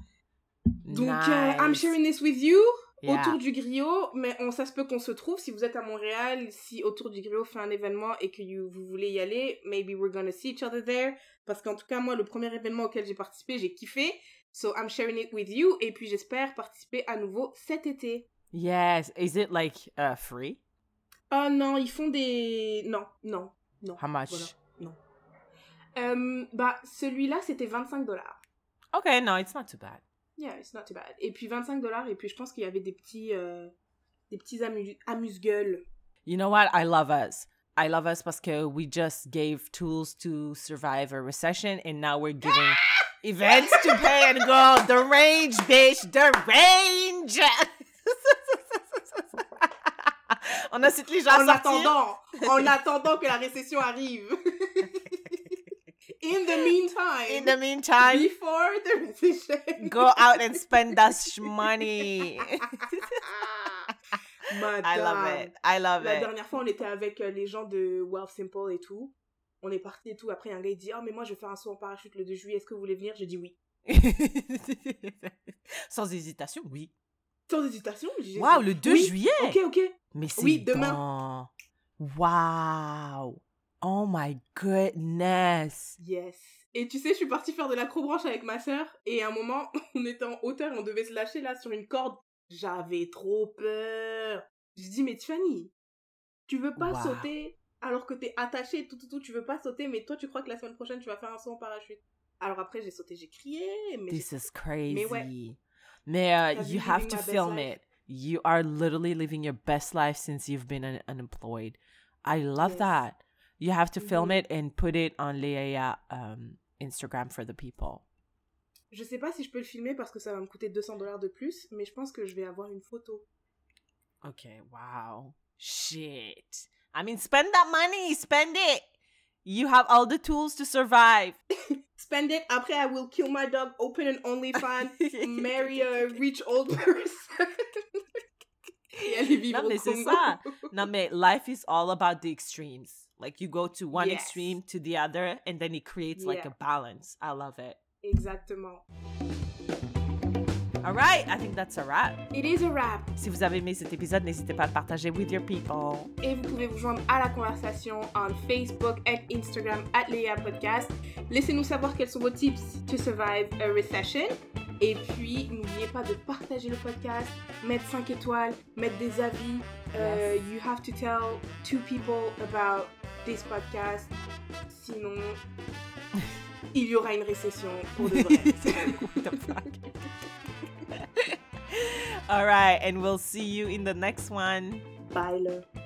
Donc euh, I'm Nice. sharing this with you. Yeah. autour du griot, mais on, ça se peut qu'on se trouve. Si vous êtes à Montréal, si autour du griot fait un événement et que you- vous voulez y aller, maybe we're gonna see each other there. Parce qu'en tout cas, moi, le premier événement auquel j'ai participé, j'ai kiffé. So I'm sharing it with you. Et puis j'espère participer à nouveau cet été. Yes. Is it like uh, free? Oh non, ils font des... Non, non, non. How much? Voilà, non. Euh, bah, celui-là, c'était 25 dollars. Okay, no, it's not too bad. Yeah, it's not too bad. Et puis 25 dollars, et puis je pense qu'il y avait des petits... euh, des petits amu- amuse-gueules. You know what? I love us. I love us parce que we just gave tools to survive a recession and now we're giving events to pay and go. The range, bitch. The range. On a cette les gens en sortir. attendant, en attendant que la récession arrive. In the meantime, In the meantime, before the recession. go out and spend that money. Madame. I love it. I love La it. dernière fois, on était avec euh, les gens de Wealth Simple et tout. On est parti et tout. Après, un gars il dit Oh, mais moi, je vais faire un saut en parachute le 2 juillet. Est-ce que vous voulez venir? J'ai dit oui. Sans hésitation, oui. Sans hésitation. Waouh, le 2 oui. juillet? Ok, ok. Mais c'est Oui, demain. Wow. Oh my goodness. Yes. Et tu sais, je suis partie faire de l'acrobranche avec ma sœur. Et à un moment, on était en hauteur, on devait se lâcher là sur une corde. J'avais trop peur. Je dis, mais Tiffany, tu veux pas Wow. sauter alors que t'es attachée, tout, tout, tout, tu veux pas sauter, mais toi, tu crois que la semaine prochaine, tu vas faire un saut en parachute. Alors après, j'ai sauté, j'ai crié, mais This is crazy. ouais. Mais uh, you have to film life? it. You are literally living your best life since you've been un- unemployed. I love Yes. that. You have to film it and put it on Leia um, Instagram for the people. je sais pas si je peux le filmer parce que ça va me coûter 200 dollars de plus, mais je pense que je vais avoir une photo. Okay, wow. Shit. I mean, spend that money. Spend it. You have all the tools to survive. Spend it, après, I will kill my dog, open an OnlyFans, marry a rich old person. Et aller vivre Non, mais c'est ça. No, mais life is all about the extremes. Like you go to one Yes. extreme to the other, and then it creates like a balance. I love it. Exactement. All right, I think that's a wrap. It is a wrap. Si vous avez aimé cet épisode, n'hésitez pas à le partager with your people. Et vous pouvez vous joindre à la conversation en Facebook et Instagram at Léa Podcast. Laissez-nous savoir quels sont vos tips to survive a recession. Et puis, n'oubliez pas de partager le podcast, mettre 5 étoiles, mettre des avis. Euh, you have to tell two people about this podcast. Sinon, il y aura une récession pour de vrai. All right, and we'll see you in the next one. Bye, là.